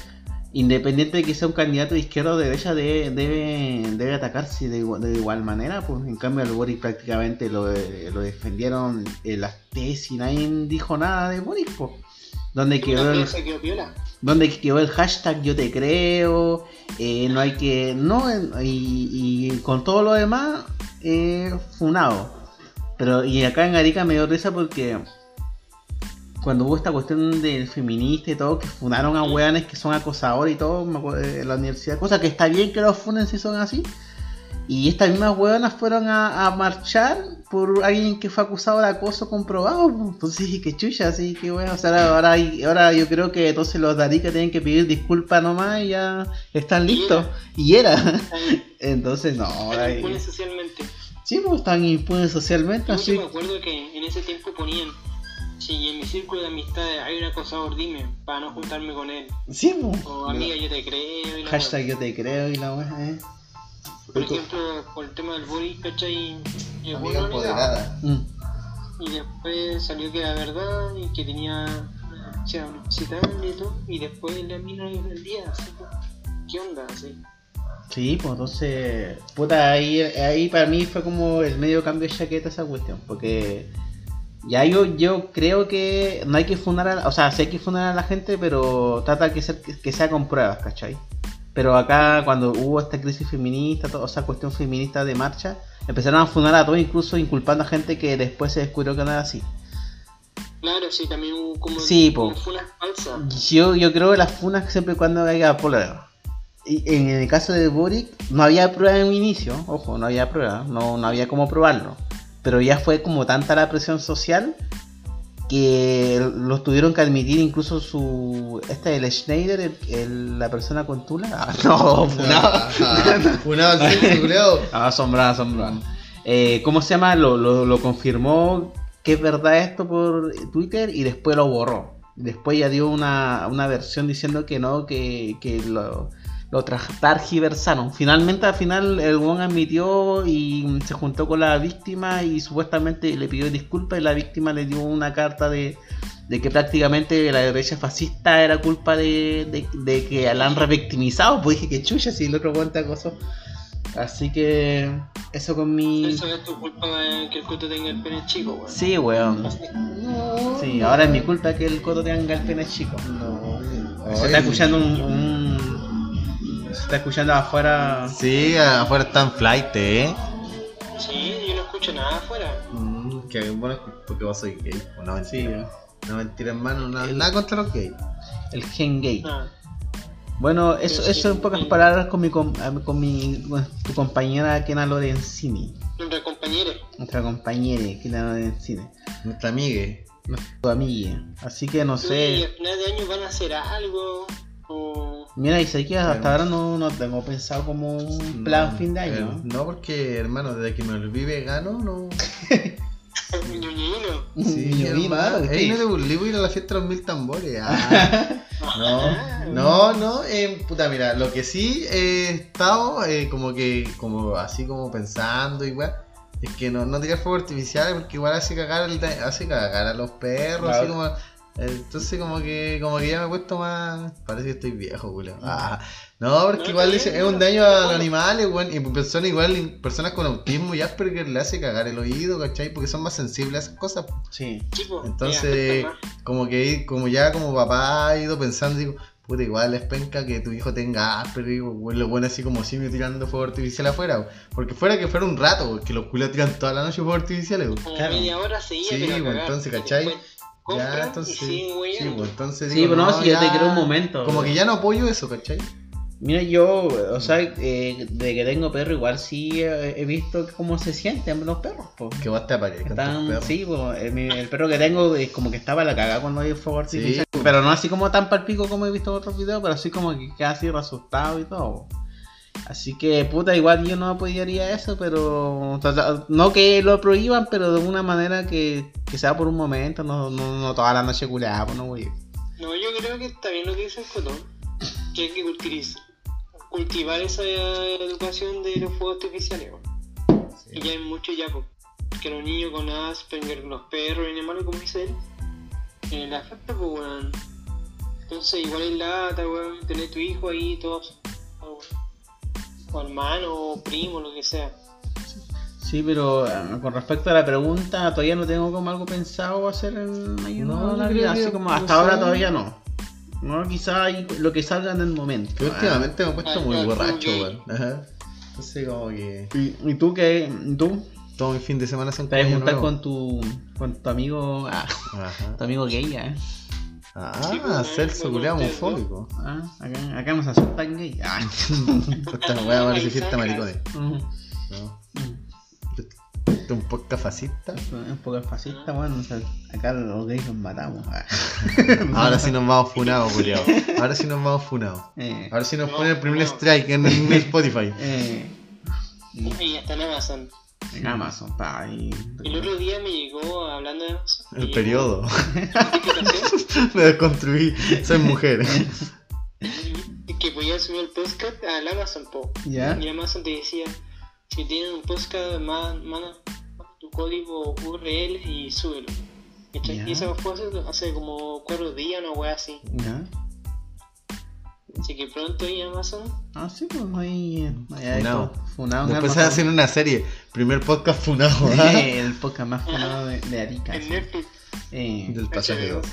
independiente de que sea un candidato de izquierda o de derecha, debe, debe, debe atacarse de, igual- de igual manera, pues en cambio el Boris prácticamente lo, lo defendieron en las tesis, nadie dijo nada de Boris, pues. Donde quedó el, donde quedó hashtag yo te creo, eh, no hay que, no, y, y con todo lo demás, eh, funado. Pero, y acá en Arica me dio risa porque cuando hubo esta cuestión del feminista y todo, que funaron a weones que son acosadores y todo, acuerdo, eh, en la universidad, cosa que está bien que los funen si son así. Y estas mismas hueonas fueron a, a marchar por alguien que fue acusado de acoso comprobado. Entonces dije que chucha, así que bueno, o sea, ahora, hay- ahora yo creo que entonces los Darica tienen que pedir disculpas nomás y ya están listos. Y era. Entonces no, ahora impunes socialmente. sí, pues están impunes socialmente, Yo así. me acuerdo que en ese tiempo ponían Si en mi círculo de amistades hay un acosador, dime, para no juntarme con él. Sí, po. O amiga, yo te creo. Y la Hashtag wea. yo te creo y la weá, eh. Por ejemplo, por el tema del bullying, ¿cachai? El Amiga bullying no negaba. empoderada. Mm. Y después salió que era verdad y que tenía sea excitable y todo. Y después la mina vendía, así pues. ¿Qué onda? Así. Sí, pues entonces, puta, ahí, ahí para mí fue como el medio cambio de chaqueta esa cuestión, porque ya yo, yo creo que no hay que fundar, a, o sea, sí hay que fundar a la gente, pero trata que, ser, que sea con pruebas, ¿cachai? Pero acá cuando hubo esta crisis feminista, toda esa cuestión feminista de marcha, empezaron a fundar a todos, incluso inculpando a gente que después se descubrió que no era así. Claro, sí, también hubo como, Sí, como funas falsas. Yo, yo creo que las funas siempre y cuando haya pruebas. Y en el caso de Boric, no había prueba en un inicio, ojo, no había prueba, no, no había cómo probarlo. Pero ya fue como tanta la presión social que los tuvieron que admitir incluso su. Este, el Schneider, el- el- la persona con tula. Ah, no, funado. Funado culiao. Ah, asombrado, asombrado. Eh, ¿Cómo se llama? Lo, lo, lo confirmó que es verdad esto por Twitter y después lo borró. Después ya dio una, una versión diciendo que no, que, que lo, lo targiversaron. Finalmente, al final, el Wong admitió y se juntó con la víctima y supuestamente le pidió disculpas y la víctima le dio una carta de, de que prácticamente la derecha fascista era culpa de, de, de que la han revictimizado. Pues dije que chucha si el otro cuenta cosas. Así que eso con mi... Eso es tu culpa eh, que el coto tenga el pene chico, weón. Sí, weón. Sí, ahora es mi culpa que el coto tenga el pene chico. Se está escuchando un, un- Se está escuchando afuera. Sí, afuera están flight, eh. Sí, yo no escucho nada afuera. Mm, que bueno, porque vos soy gay. No, mentira. Sí. No, mentira, hermano. Nada, nada contra los gays. El gen gay. Nada. Bueno, eso, eso en pocas palabras con mi, con mi con tu compañera Kena Lorenzini. Nuestra compañera. Nuestra compañera Kena Lorenzini. Nuestra amiga. Tu amiga. Así que no Y sé. a final de año van a hacer algo. O. Mira, y sé que hasta ahora no, no tengo pensado como un plan No, fin de eh, año. no, porque, hermano, desde que me volví vegano, no. ñoñino. Sí, no te a ir a la fiesta de los mil tambores. Ah. No, no, no, eh, puta, mira, lo que sí he estado eh, como que, como así como pensando igual, es que no, no tirar fuegos artificiales porque igual hace cagar, el, hace cagar a los perros, así como, eh, entonces como que, como que ya me he puesto más, parece que estoy viejo, culo. Ah, no, porque No, igual bien, es un daño a los animales, weón, y personas igual, personas con autismo y Asperger le hace cagar el oído, ¿cachai? Porque son más sensibles a esas cosas. Sí. Chico, Entonces, como que como ya como papá he ido pensando, digo, puta, igual es penca que tu hijo tenga Asperger, digo, bueno, lo bueno así como simio tirando fuego artificial afuera, weón. porque fuera que fuera un rato, weón, que los culos tiran toda la noche fuegos artificiales, weón. como claro. media hora seguía, Sí, pero a cagar. entonces, ¿cachai? después compran Ya, entonces, y siguen sí, pues, entonces Sí, pero no, si yo te ya- quiero un momento. Como que ya no apoyo eso, ¿cachai? Mira, yo, o sea, eh, de que tengo perro, igual sí eh, he visto cómo se sienten los perros. po. Que vos te Están, sí, po, el, mi- el perro que tengo es como que estaba a la cagada cuando hay fuego artificial. Sí. Pero no así como tan palpico como he visto en otros videos, pero así como que así asustado y todo. Así que, puta, igual yo no apoyaría eso, pero. No que lo prohíban, pero de una manera que, que sea por un momento, no, no, no toda la noche culeada, pues no voy. No, yo creo que está bien lo que dice el cotón. Que hay que cultiviz- cultivar esa educación de los fuegos artificiales. weón. Y ya hay mucho ya, po. que los niños con Asperger, los perros y animales, como dice él, eh, le afecta, pues, weón. Entonces, igual es lata, weón, tener tu hijo ahí, todos, o, hermano, o primo, lo que sea. Sí, pero eh, con respecto a la pregunta, todavía no tengo como algo pensado hacer en ayuno No, a la yo vida, creo que, así como hasta ahora todavía no. No, quizá hay lo que salga en el momento. Que últimamente me he puesto Ah, muy borracho, weón. Ajá. Entonces como que. ¿Y, y tú qué? ¿Tú? todo mi fin de semana son ¿Te vas a como juntar con tu, con tu amigo, ah, Ajá. tu amigo gay, eh? Ah, Sí, pues, Celso, culiao ustedes dos. homofóbico. Ah, acá, acá nos aceptan gay. Ah. Esta weá parece fiesta maricones. No. Este es un podcast fascista. Un poco fascista, bueno, o sea, acá los gays nos matamos. ah. Ahora sí nos vamos funados, culiao. Ahora sí nos vamos funados. Eh, Ahora sí nos No, ponen el primer no. strike en, en Spotify. eh, Y hasta en Amazon. En Amazon, pa, ahí. El otro día me llegó, hablando de Amazon, El periodo. Me desconstruí. Soy mujer. que podía subir el podcast al Amazon Po. ¿Ya? Y Amazon te decía, si tienen un podcast, man- manda tu código URL y súbelo. Y eso fue hace, hace como cuatro días, una wea así. ¿Ya? Así que pronto ahí Amazon. Ah, sí, pues ahí. ahí hay Funado. Funado en Después se Amazon. hacen una serie. Primer podcast funado. el podcast más funado de, de Arica. En. Netflix. Eh, Del pasaje 2.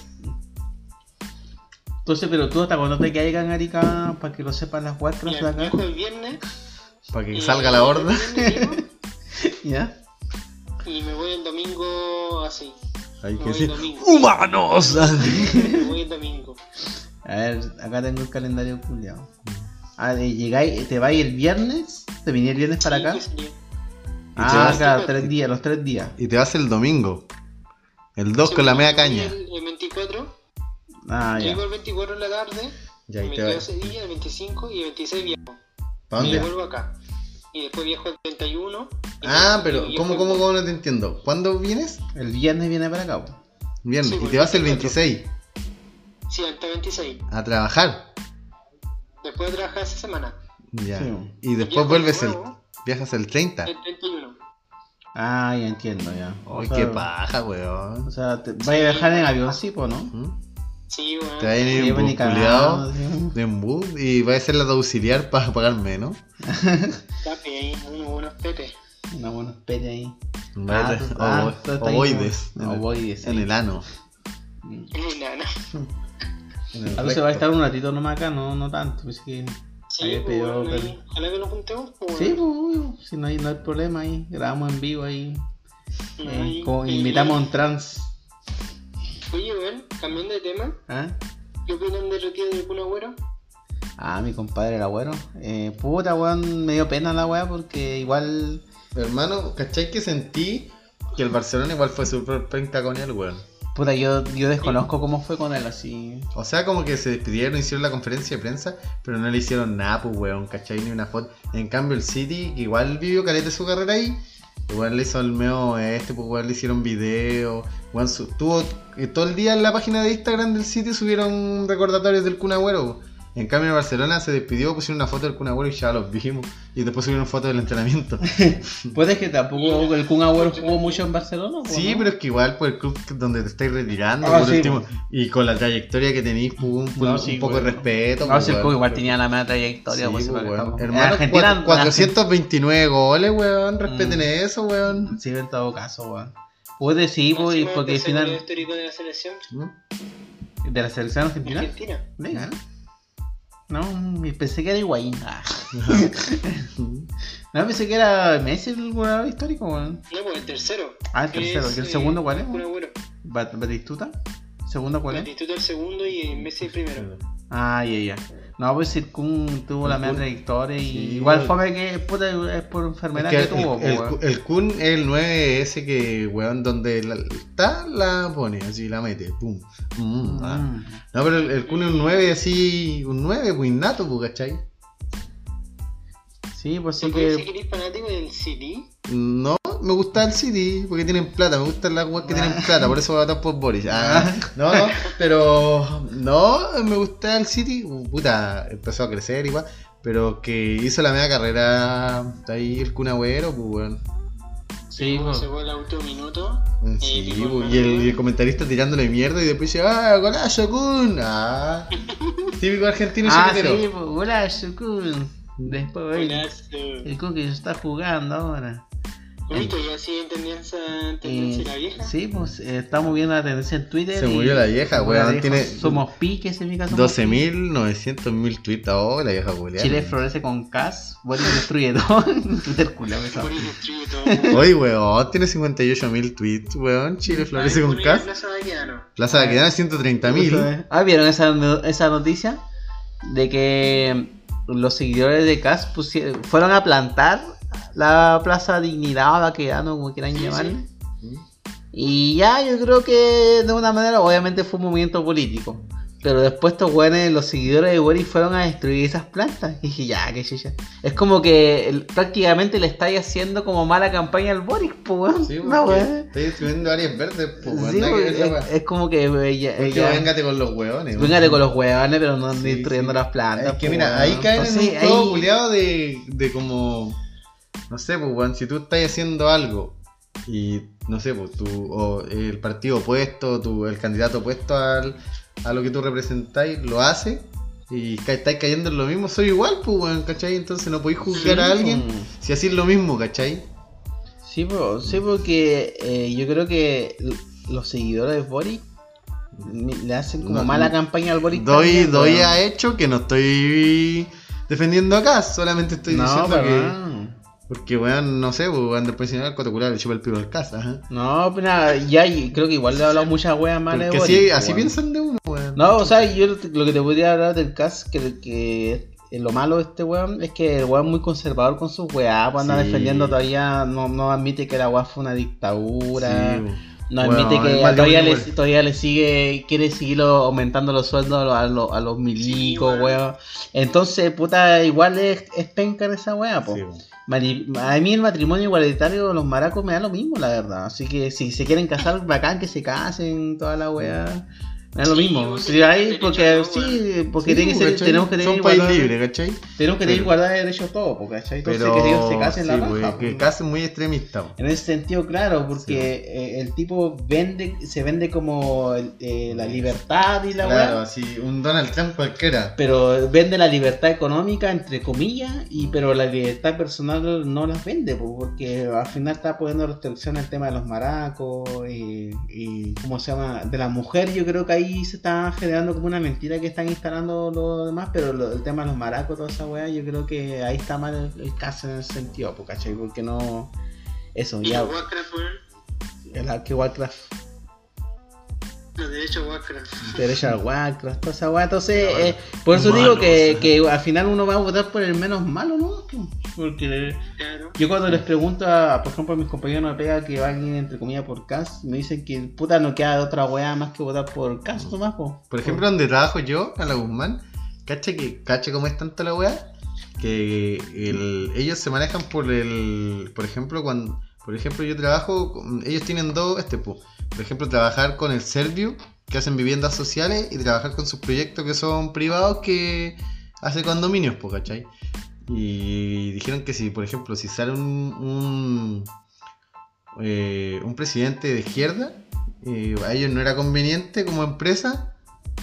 Entonces, pero tú hasta cuando te caigan Arica, para que lo sepan las Y guarcas de acá. viajo el viernes. Para que y- salga la horda. ¿Ya? Y me voy el domingo así. Hay que decir. ¡Humanos! Me voy el domingo. A ver, acá tengo el calendario culiado. Ah, llegáis, te vais el viernes, te viniste el viernes para acá. Ah, claro, tres días, los tres días. Y te vas el domingo. El 2 Sí, con la media me caña. El, el 24. Ah, ya. Llego el 24 en la tarde. Ya, me te quedo ese día, el 25 y el 26 viajo. ¿Para Y dónde? vuelvo acá. Y después viajo el 31. y Ah, y pero ¿cómo, cómo, cómo no te entiendo? ¿Cuándo vienes? El viernes viene para acá. Viernes. Sí, y pues, te vas el 24. 26 Sí, hasta 26. a trabajar. Después de trabajar esa semana. Ya. Sí. Y después Viajo vuelves de el. nuevo Viajas el 30. El 31. Ah, ya entiendo, ya. Uy, qué paja, weón. O sea, te, vais a viajar en avión, sí, po, ¿no? ¿Mm? Sí, bueno. Te vas a ir Sí, en pues, ni bus sí. de en bus y va a ser la de auxiliar para pagar menos. Ahí, unos buenos petes. Una buena especie ahí. Ah, ovoides. como- en el- ovoides, En sí. el ano. A veces va a estar un ratito nomás acá, no, no tanto. Pues que... Sí, pues, bueno, ahí, ojalá que nos juntemos. Pues, Sí, pues, si no hay, no hay problema ahí. Grabamos en vivo ahí. No, eh, ahí, como invitamos un trans. Oye, weón, cambiando de tema. ¿Ah? ¿Qué opinan del retiro del Kun Agüero? Ah, mi compadre el agüero. Eh, puta, weón, me dio pena la weá porque igual. Hermano, ¿cachai que sentí que el Barcelona igual fue súper penca con él, weón? Puta, yo, yo desconozco cómo fue con él así. O sea, como que se despidieron, hicieron la conferencia de prensa, pero no le hicieron nada, pues, weón, ¿cachai? Ni una foto. En cambio, el City, que igual vivió caleta su carrera ahí, igual le hizo el meo este, pues, weón, le hicieron video. Weón, tuvo eh, todo el día en la página de Instagram del City subieron recordatorios del Kun Agüero. En cambio, en Barcelona se despidió, pusieron una foto del Kun Agüero y ya los vimos. Y después subieron fotos del entrenamiento. Puede que tampoco el Kun Agüero jugó mucho en Barcelona. Sí, ¿no? pero es que igual por el club donde te estáis retirando, Ah, por sí, último, y con la trayectoria que tenéis, pues, un, No, un poco bueno. de respeto. No, pues, si el. Kun igual tenía la misma trayectoria. Sí, pues, pues, estamos- Hermano, en Argentina. cua- 429 goles, weón. Respeten Mm. eso, weón. Sí, en todo caso, weón. Puede sí, pues, porque al final. histórico de la selección ¿No? ¿De la selección argentina? argentina. Venga. No, pensé que era Higuaín. Ah. No, pensé que era Messi el jugador histórico, weón. No, pues el tercero. Ah, el tercero. Es, ¿Y el segundo cuál es? Bat- ¿Batistuta? ¿Segundo cuál es? Batistuta el segundo y Messi el primero. Ah, ya, ya. No, pues el Kun tuvo la El misma trayectoria y Sí, igual weón. fome que puta, es por Es enfermedad que que, el, tuvo, el, po, weón. el Kun es el 9 ese que, weón, donde la- está, la pone, así la mete. Pum. Mm, ah. Mm. No, pero el, el Kun es un 9 así, un 9, pues innato, pues, ¿cachai? Sí, pues sí ¿Se puede decir que. que eres fanático del City? No, me gusta el City porque tienen plata, me gustan las weas que tienen plata, por eso voy a votar por Boris. Ah, no, no, pero no, me gusta el City, puta, empezó a crecer igual, pero que hizo la media carrera ahí el Kun Agüero, pues weón. Sí, pues. se fue el último minuto. Sí, tipo, pues, y, el, y el comentarista tirándole mierda y después dice, ah, golazo Kun, ah, típico argentino Ah, chiquitero. sí, pues, hola, Kun. Después, Golazo. el Kun que se está jugando ahora. ¿Viste? Ya en tendencia, en tendencia Eh, la vieja. Sí, pues eh, estamos viendo la tendencia en Twitter. Se murió la vieja, weón, tiene Somos piques en mi caso. somos 12.900.000 tweets, oh, la vieja culiada. Chile florece con Cas. Boris destruye todo. Twitter. Por eso destruye todo. Oye, weón, tiene 58.000 tweets, weón. Chile florece con Cas. Plaza Baquedano. Plaza de Aquedana 130.000. Ah, ¿vieron esa, esa noticia? De que los seguidores de Cas fueron a plantar la Plaza Dignidad Baquedano, como quieran Sí, llamarle. Y ya, yo creo que de una manera, obviamente fue un movimiento político. Pero después estos weones, los seguidores de Boris fueron a destruir esas plantas. Y dije, ya, que chucha. Es como que el- prácticamente le estáis haciendo como mala campaña al Boris, pues weón. Sí, porque weá. estoy destruyendo áreas verdes, pues, weón, Sí, es, es como que eh, ya, Porque ya- véngate con los hueones. véngate weón. con los huevones, pero no Sí, destruyendo sí. las plantas. Es que mira, weón. ahí caen en un ahí- culiado de, de como. No sé, pues, weón, si tú estás haciendo algo y, no sé, pues, tú, o el partido opuesto, tú, el candidato opuesto al, a lo que tú representáis, lo hace y ca- estáis cayendo en lo mismo, soy igual, pues, weón, ¿cachai? Entonces no podéis juzgar a alguien pues. si hacís lo mismo, ¿cachai? Sí, po- sí, porque eh, yo creo que los seguidores de Boris ni- le hacen como No, mala no. campaña al Boris. Doy, también, doy a hecho que no estoy defendiendo acá, solamente estoy No, diciendo que. Porque, weón, no sé, pues, weón, después de el cotocular le chupa el pico al casa, ajá. No, pero nada, ya creo que igual le he hablado muchas weas malas Porque Boris. así, así piensan de uno, weón. No, o sea, yo lo que te podría hablar del cast, que, que eh, lo malo de este weón es que el weón es muy conservador con sus weas, pues anda Sí. defendiendo todavía, no, no admite que la wea fue una dictadura. Sí, No Bueno, admite el que todavía le, todavía le sigue, quiere seguir aumentando los sueldos a los, a los, a los milicos, weón. weón. Entonces, puta, igual es, es penca en esa wea, po. sí, A mí el matrimonio igualitario de los maracos me da lo mismo, la verdad. Así que si se quieren casar, bacán que se casen, toda la wea. Da lo mismo. Sí, ahí, derecho porque sí, porque Sí, tiene que ser, tenemos que tener Son país igualdad, libre, ¿cachai? tenemos que tener igualdad de derechos todos, ¿cachai? Entonces Pero que ellos se casen sí, la pues, raja. que casen muy extremista. En ese sentido, claro, porque eh, el tipo vende, se vende como eh, la libertad y la Claro, así, un Donald Trump cualquiera. pero vende la libertad económica, entre comillas, y pero la libertad personal no las vende, po, porque al final está poniendo restricción al tema de los maracos y, y ¿cómo se llama? De la mujer, yo creo que ahí se está generando como una mentira que están instalando los demás, pero lo- el tema de los maracos, toda esa weá, yo creo que ahí está mal el, el caso en ese sentido, ¿cachai? Porque no... Eso, Y ya... los Warcraft. El Warcraft, Derechos Warcraft. derecho al Warcraft, toda esa weá. Entonces, Bueno, eh, por eso digo que, que al final uno va a votar por el menos malo, ¿no? Porque Claro. yo cuando les pregunto, a, por ejemplo, a mis compañeros de pega que alguien entre comillas por CAS, me dicen que puta no queda de otra weá más que votar por CAS nomás, po. Por ejemplo, donde trabajo yo, a la Guzmán, cacha que cacha cómo es tanto la weá, que el- ellos se manejan por el, por ejemplo, cuando, por ejemplo, yo trabajo, ellos tienen dos, este, po, por ejemplo, trabajar con el Servio, que hacen viviendas sociales, y trabajar con sus proyectos que son privados, que hace condominios, po, ¿cachai? Y dijeron que si, por ejemplo, si sale un, un, eh, un presidente de izquierda, eh, a ellos no era conveniente como empresa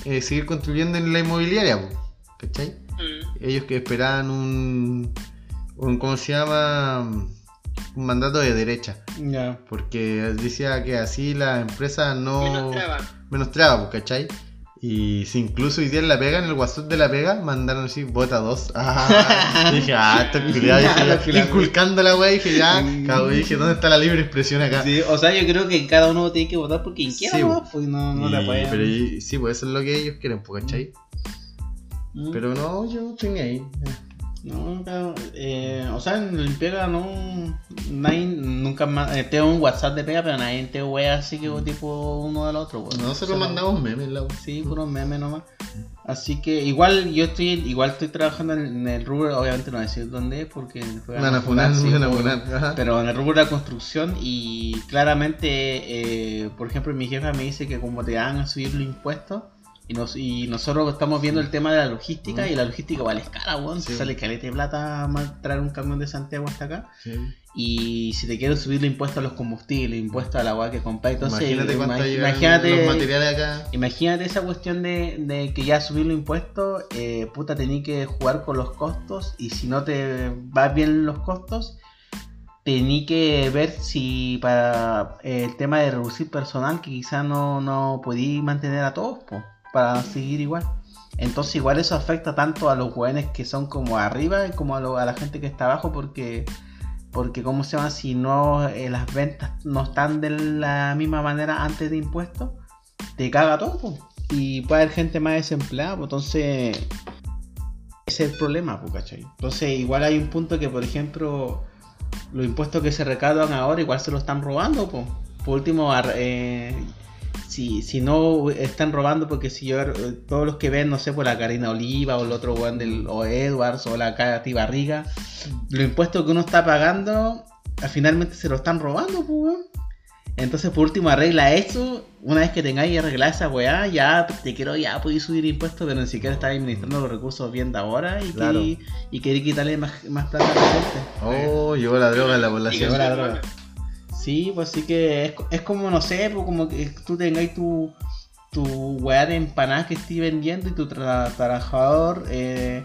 eh, seguir construyendo en la inmobiliaria, po, ¿cachai? Mm. Ellos que esperaban un, un ¿cómo se llama? Un mandato de derecha, Ya. porque decía que así las empresas no... Menos traba. menos traba, ¿cachai? Y si incluso hoy día en la pega, en el WhatsApp de la pega, mandaron así, vota dos. Ah, dije, ah, esto es culiado, dije, inculcando la weá, dije, ya, cabrón, dije, ¿dónde está la libre expresión acá? Sí, o sea, yo creo que cada uno tiene que votar por quien quiera, Sí, ¿no? Pues no, no Y- le pueden. pero y- sí, pues eso es lo que ellos quieren, ¿cachai? Mm. Pero no, yo estoy ni ahí. No, claro, eh, o sea, en el pega no. Nadie, nunca más. Eh, tengo un WhatsApp de pega, pero nadie te wea así que tipo uno del otro. weón. Nosotros Solo- mandamos memes, la. Sí, puros memes nomás. Así que igual yo estoy igual estoy trabajando en, el rubro, obviamente no voy a decir dónde es porque van a sí, por- pero en el rubro de la construcción y claramente, eh, por ejemplo, mi jefa me dice que como te van a subir los impuestos y, nos, y nosotros estamos viendo el tema de la logística y la logística vale escala, weón. Sí. Sale caleta de plata ma- traer un camión de Santiago hasta acá. Sí. Y si te quieren subir los impuestos a los combustibles, impuestos a la agua que compras, entonces Imagínate cuánto ima- llevan imagínate, los materiales acá. Imagínate esa cuestión de, de que ya subir los impuestos, eh, puta, tenés que jugar con los costos y si no te va bien los costos, tenés que ver si para eh, el tema de reducir personal, que quizás no, no podí mantener a todos, po, para seguir igual. Entonces igual eso afecta tanto a los jóvenes que son como arriba como a, lo- a la gente que está abajo porque... Porque, ¿cómo se llama? Si no, eh, las ventas no están de la misma manera antes de impuestos, te caga todo, po. Y puede haber gente más desempleada, entonces ese es el problema, pues, ¿cachai? Entonces igual hay un punto que, por ejemplo, los impuestos que se recaudan ahora igual se lo están robando, pues. Por último, eh, si si, no están robando, porque si yo, eh, todos los que ven, no sé, por la Karina Oliva o el otro weón del, o Edwards o la Katy Barriga, los impuestos que uno está pagando, finalmente se lo están robando, pues, weón. Entonces, por último, arregla eso. Una vez que tengáis arreglada esa weá, ya te quiero, ya podéis subir impuestos, pero ni siquiera estáis administrando los recursos bien de ahora y, Claro. que, y queréis quitarle más, más plata a la gente. Oh, llegó la droga en la población. Llegó la droga. Sí, pues sí que es, es como, no sé, pues como que tú tengáis tu, tu weá de empanadas que estés vendiendo y tu tra- trabajador, eh,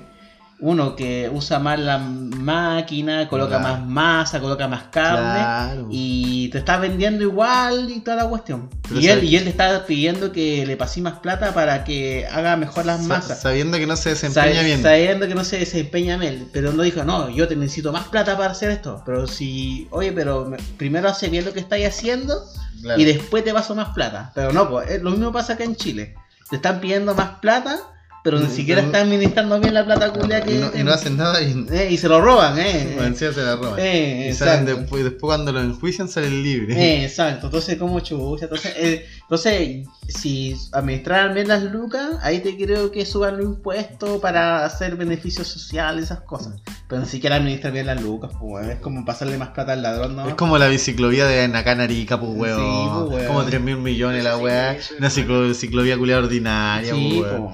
uno que usa más la máquina, coloca Claro. más masa, coloca más carne Claro. y te está vendiendo igual y toda la cuestión. Pero Y él, y él te está pidiendo que le pasé más plata para que haga mejor las Sa- masas. Sabiendo que no se desempeña bien. Sabiendo que no se desempeña bien, pero no dijo, no, yo te necesito más plata para hacer esto. Pero si, oye, pero me- primero hace bien lo que estáis haciendo Claro. y después te paso más plata. Pero no, pues lo mismo pasa acá en Chile. Te están pidiendo más plata, pero ni siquiera están administrando bien la plata culia que y, no, y no hacen nada y, Eh, y se lo roban, eh. bueno, encima se la roban. Eh, y salen después, después cuando los enjuician salen libres. Eh, exacto, entonces como chucha, entonces, eh, entonces si administraran bien las lucas, ahí te creo que suban los impuestos para hacer beneficios sociales, esas cosas. Pero ni siquiera administrar bien las lucas, pues weón, es como pasarle más plata al ladrón, ¿no? Es como la biciclovía de Nacanarica, pues Sí, weón. pues, weón. Como 3 mil millones la Sí, weá. Una ciclo- ciclovía culiada ordinaria, Sí, pues, weón. po.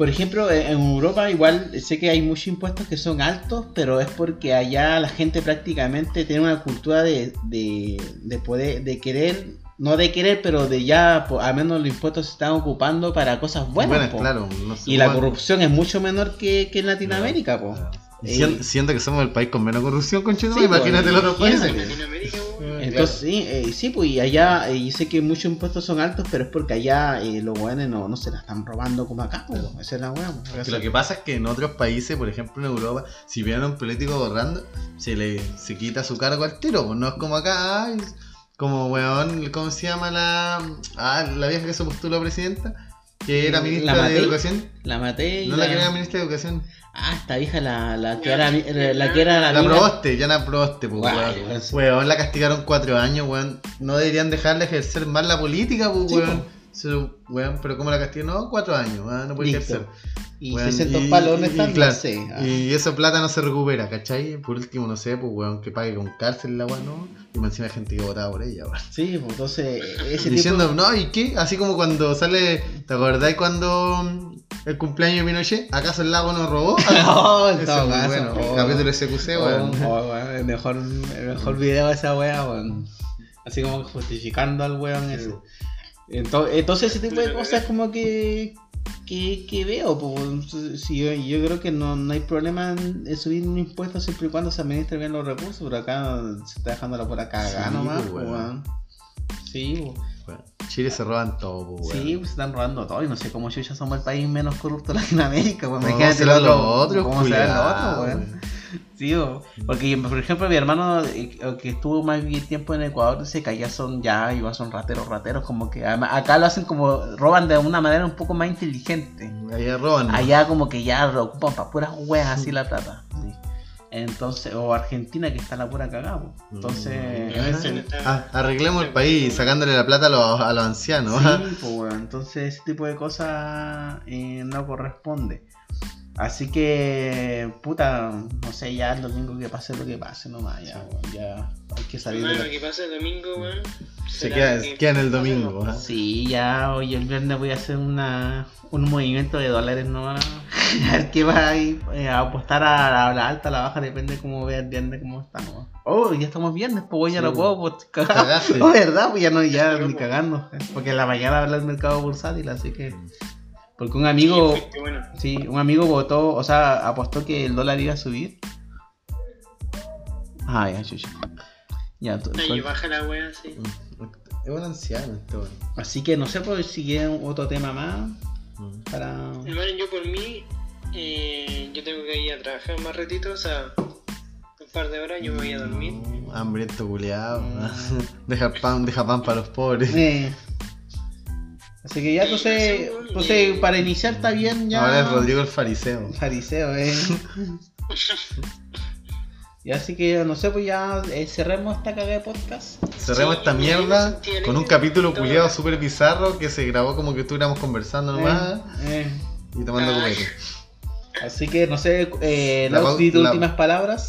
Por ejemplo, en en Europa igual sé que hay muchos impuestos que son altos, pero es porque allá la gente prácticamente tiene una cultura de, de, de poder, de querer, no de querer, pero de ya, po- al menos los impuestos se están ocupando para cosas buenas. Buenas, po. claro. no sé Y la corrupción es mucho menor que, que en Latinoamérica. Y sien- Eh, siento que somos el país con menos corrupción, conchito. Sí, imagínate los otros países. Entonces, sí, eh, sí, pues y allá, eh, yo sé que muchos impuestos son altos, pero es porque allá eh, los buenos no, no se la están robando como acá, po. esa es la weá. lo que pasa es que en otros países, por ejemplo en Europa, si viene un político borrando, se le se quita su cargo al tiro. Pues no es como acá, ay, como weón, ¿cómo se llama la ah, la vieja que se postuló a presidenta? Que era ¿La ministra de? Educación. La maté y No la que era ministra de Educación. Ah, esta vieja, la, la que era, la, la que era la, La amiga- proboste, ya la proboste, pues Guay, weón. weón. La castigaron cuatro años, weón. No deberían dejarle ejercer más la política, pues Sí, weón. So, weón, pero como la castigaron, no, cuatro años, weón, no puede ejercer. Y Weón, 600 y- palos, ¿dónde y- están? y claro, sé. Ah. Y esa plata no se recupera, ¿cachai? Por último, no sé, pues weón, que pague con cárcel la weón, ¿no? Y más encima hay gente que votaba por ella, weón. Sí, pues entonces, ese Diciendo, tipo... no, ¿y qué? Así como cuando sale, ¿te acordáis cuando el cumpleaños de Pinochet? ¿Acaso el lago nos robó? No, en todo caso, bueno, oh. capítulo SQC, weón. Oh, oh, el mejor, el mejor video de esa wea, weón. Así como justificando al weón ese. Ento- Entonces, ese tipo de cosas como que, que, que veo. Pues, si yo, yo creo que no, no hay problema en, subir un impuesto siempre y cuando se administre bien los recursos, pero acá se está dejando la pura cagada Sí, nomás, pues, pues. Sí, pues. Chile se roban todo, pues. Sí, pues se están robando todo y no sé cómo chucha somos el país menos corrupto de Latinoamérica. No, Imagínate serán el otro, cómo será el culiao, otro, weón. Sí, o- porque por ejemplo mi hermano eh, que estuvo más bien tiempo en Ecuador dice que allá son ya igual son rateros, rateros, como que además acá lo hacen como roban de una manera un poco más inteligente. Allá roban. ¿no? Allá como que ya lo ocupan para puras weas así la plata. sí. Entonces, o Argentina que está la pura cagada. Entonces, en ese- Ah, arreglemos el país sacándole la plata a los, a los ancianos. Entonces ese tipo de cosas eh, no corresponde. Así que, puta, no sé, ya el domingo que pase lo que pase nomás, ya, weón, ya hay que salir de la... lo que pasa el domingo, weón. Se queda, que- queda en el domingo. ¿ah? Sí, ya hoy el viernes voy a hacer una, un movimiento de dólares nomás. A ver qué va a ir eh, a apostar a la, a la alta, a la baja, depende cómo vea el viernes cómo estamos. Oh, ya estamos viernes, pues hoy ya Sí, lo puedo, pues cagar. Cagaste. Oh, verdad, pues ya no, ya ni cagando. eh, Porque en la mañana habla el mercado bursátil, así que. Porque un amigo, Sí, bueno. sí, un amigo votó, o sea, apostó que el dólar iba a subir. Ah, ya, chucha. Ya, tú- Ahí baja la wea, sí. Es un anciano este weón. así que no sé, pues si quieren otro tema más Mm. para. Hermano, yo por mí, eh, yo tengo que ir a trabajar más ratito, o sea, un par de horas yo me voy a dormir. No, hambriento culiado. Mm. Deja pan, deja pan para los pobres. Eh. Así que ya, entonces, entonces para iniciar está bien ya. Ahora es Rodrigo el fariseo. Fariseo, eh. Y así que, no sé, pues ya eh, cerremos esta cagada de podcast. Cerremos Sí, esta mierda con un capítulo culiado súper bizarro que se grabó como que estuviéramos conversando nomás Eh, eh. y tomando Ay. copete. Así que, no sé, eh, la- últimas palabras.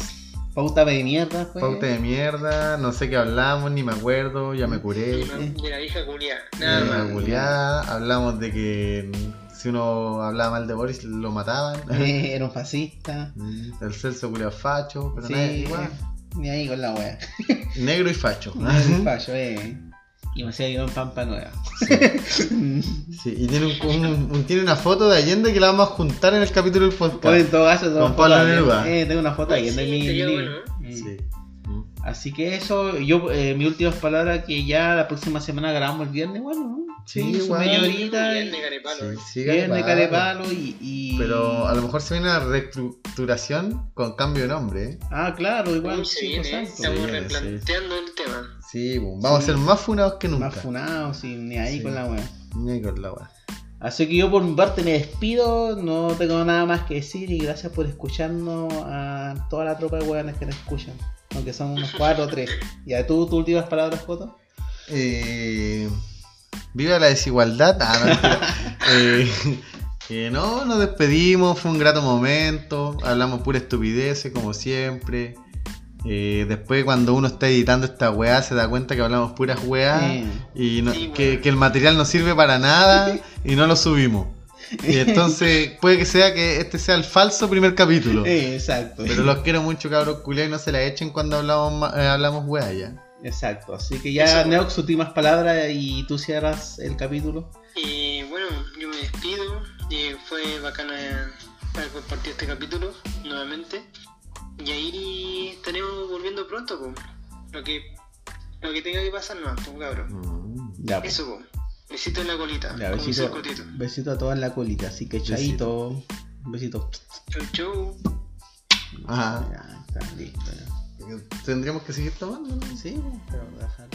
Pauta de mierda, pues. Pauta de mierda, no sé qué hablamos, ni me acuerdo, ya me curé. De la vieja culia. Nada más. culiá, hablamos de que si uno hablaba mal de Boris lo mataban. Eh, era un fascista. El Celso culiao facho, pero Sí, nada, igual. ni ahí con la wea. Negro y facho. No es un fallo, eh. Y me hacía yo en Pampa Nueva. Sí, y tiene, un, un- un- tiene una foto de Allende que la vamos a juntar en el capítulo del podcast. Pues en todo caso, tengo Con una Pablo foto de- Neruda. Eh, tengo una foto ahí en Sí, mi bueno, Eh, Sí. Así que eso, yo, eh, mis últimas palabras, que ya la próxima semana grabamos el viernes, bueno, ¿no? Sí, Bien y- de carepalo. Sí, sí, Viernes, carepalo y, y... Pero a lo mejor se viene una reestructuración con cambio de nombre. ¿eh? Ah, claro, igual, se sí, viene, pues, eh. Estamos replanteando el tema. Sí, boom. vamos a ser más funados que nunca. Más funados, sin ni ahí Sí. con la wea. Ni con la wea. Así que yo por mi parte me despido, no tengo nada más que decir y gracias por escucharnos a toda la tropa de weones que nos escuchan. Aunque son unos cuatro o tres. Ya, ¿tú, tus últimas palabras, Foto? Eh, viva la desigualdad. Ah, no. Eh, que no, nos despedimos, fue un grato momento, hablamos pura estupidez como siempre. Eh, después cuando uno está editando esta weá se da cuenta que hablamos puras weá Eh. y no- Sí, que, el material no sirve para nada y no lo subimos. Y entonces puede que sea que este sea el falso primer capítulo. Eh, exacto. Pero los quiero mucho, cabros culiados, y no se la echen cuando hablamos, eh, hablamos weá ya. Exacto. Así que ya, Eso. Neox, últimas palabras y tú cierras el capítulo. Y bueno, yo me despido. Y fue bacano eh, haber compartido este capítulo nuevamente. Y ahí estaremos volviendo pronto, po. Lo que, lo que tenga que pasar, no, pues cabrón. Mm. Ya, pues. Eso, po. Besito en la colita. Ya, besito, besito a en la colita. Así que chaito. Besito. Chau, chau. Ajá. Ya, está listo. ya. Tendríamos que seguir tomando, ¿no? Sí, pero dejar.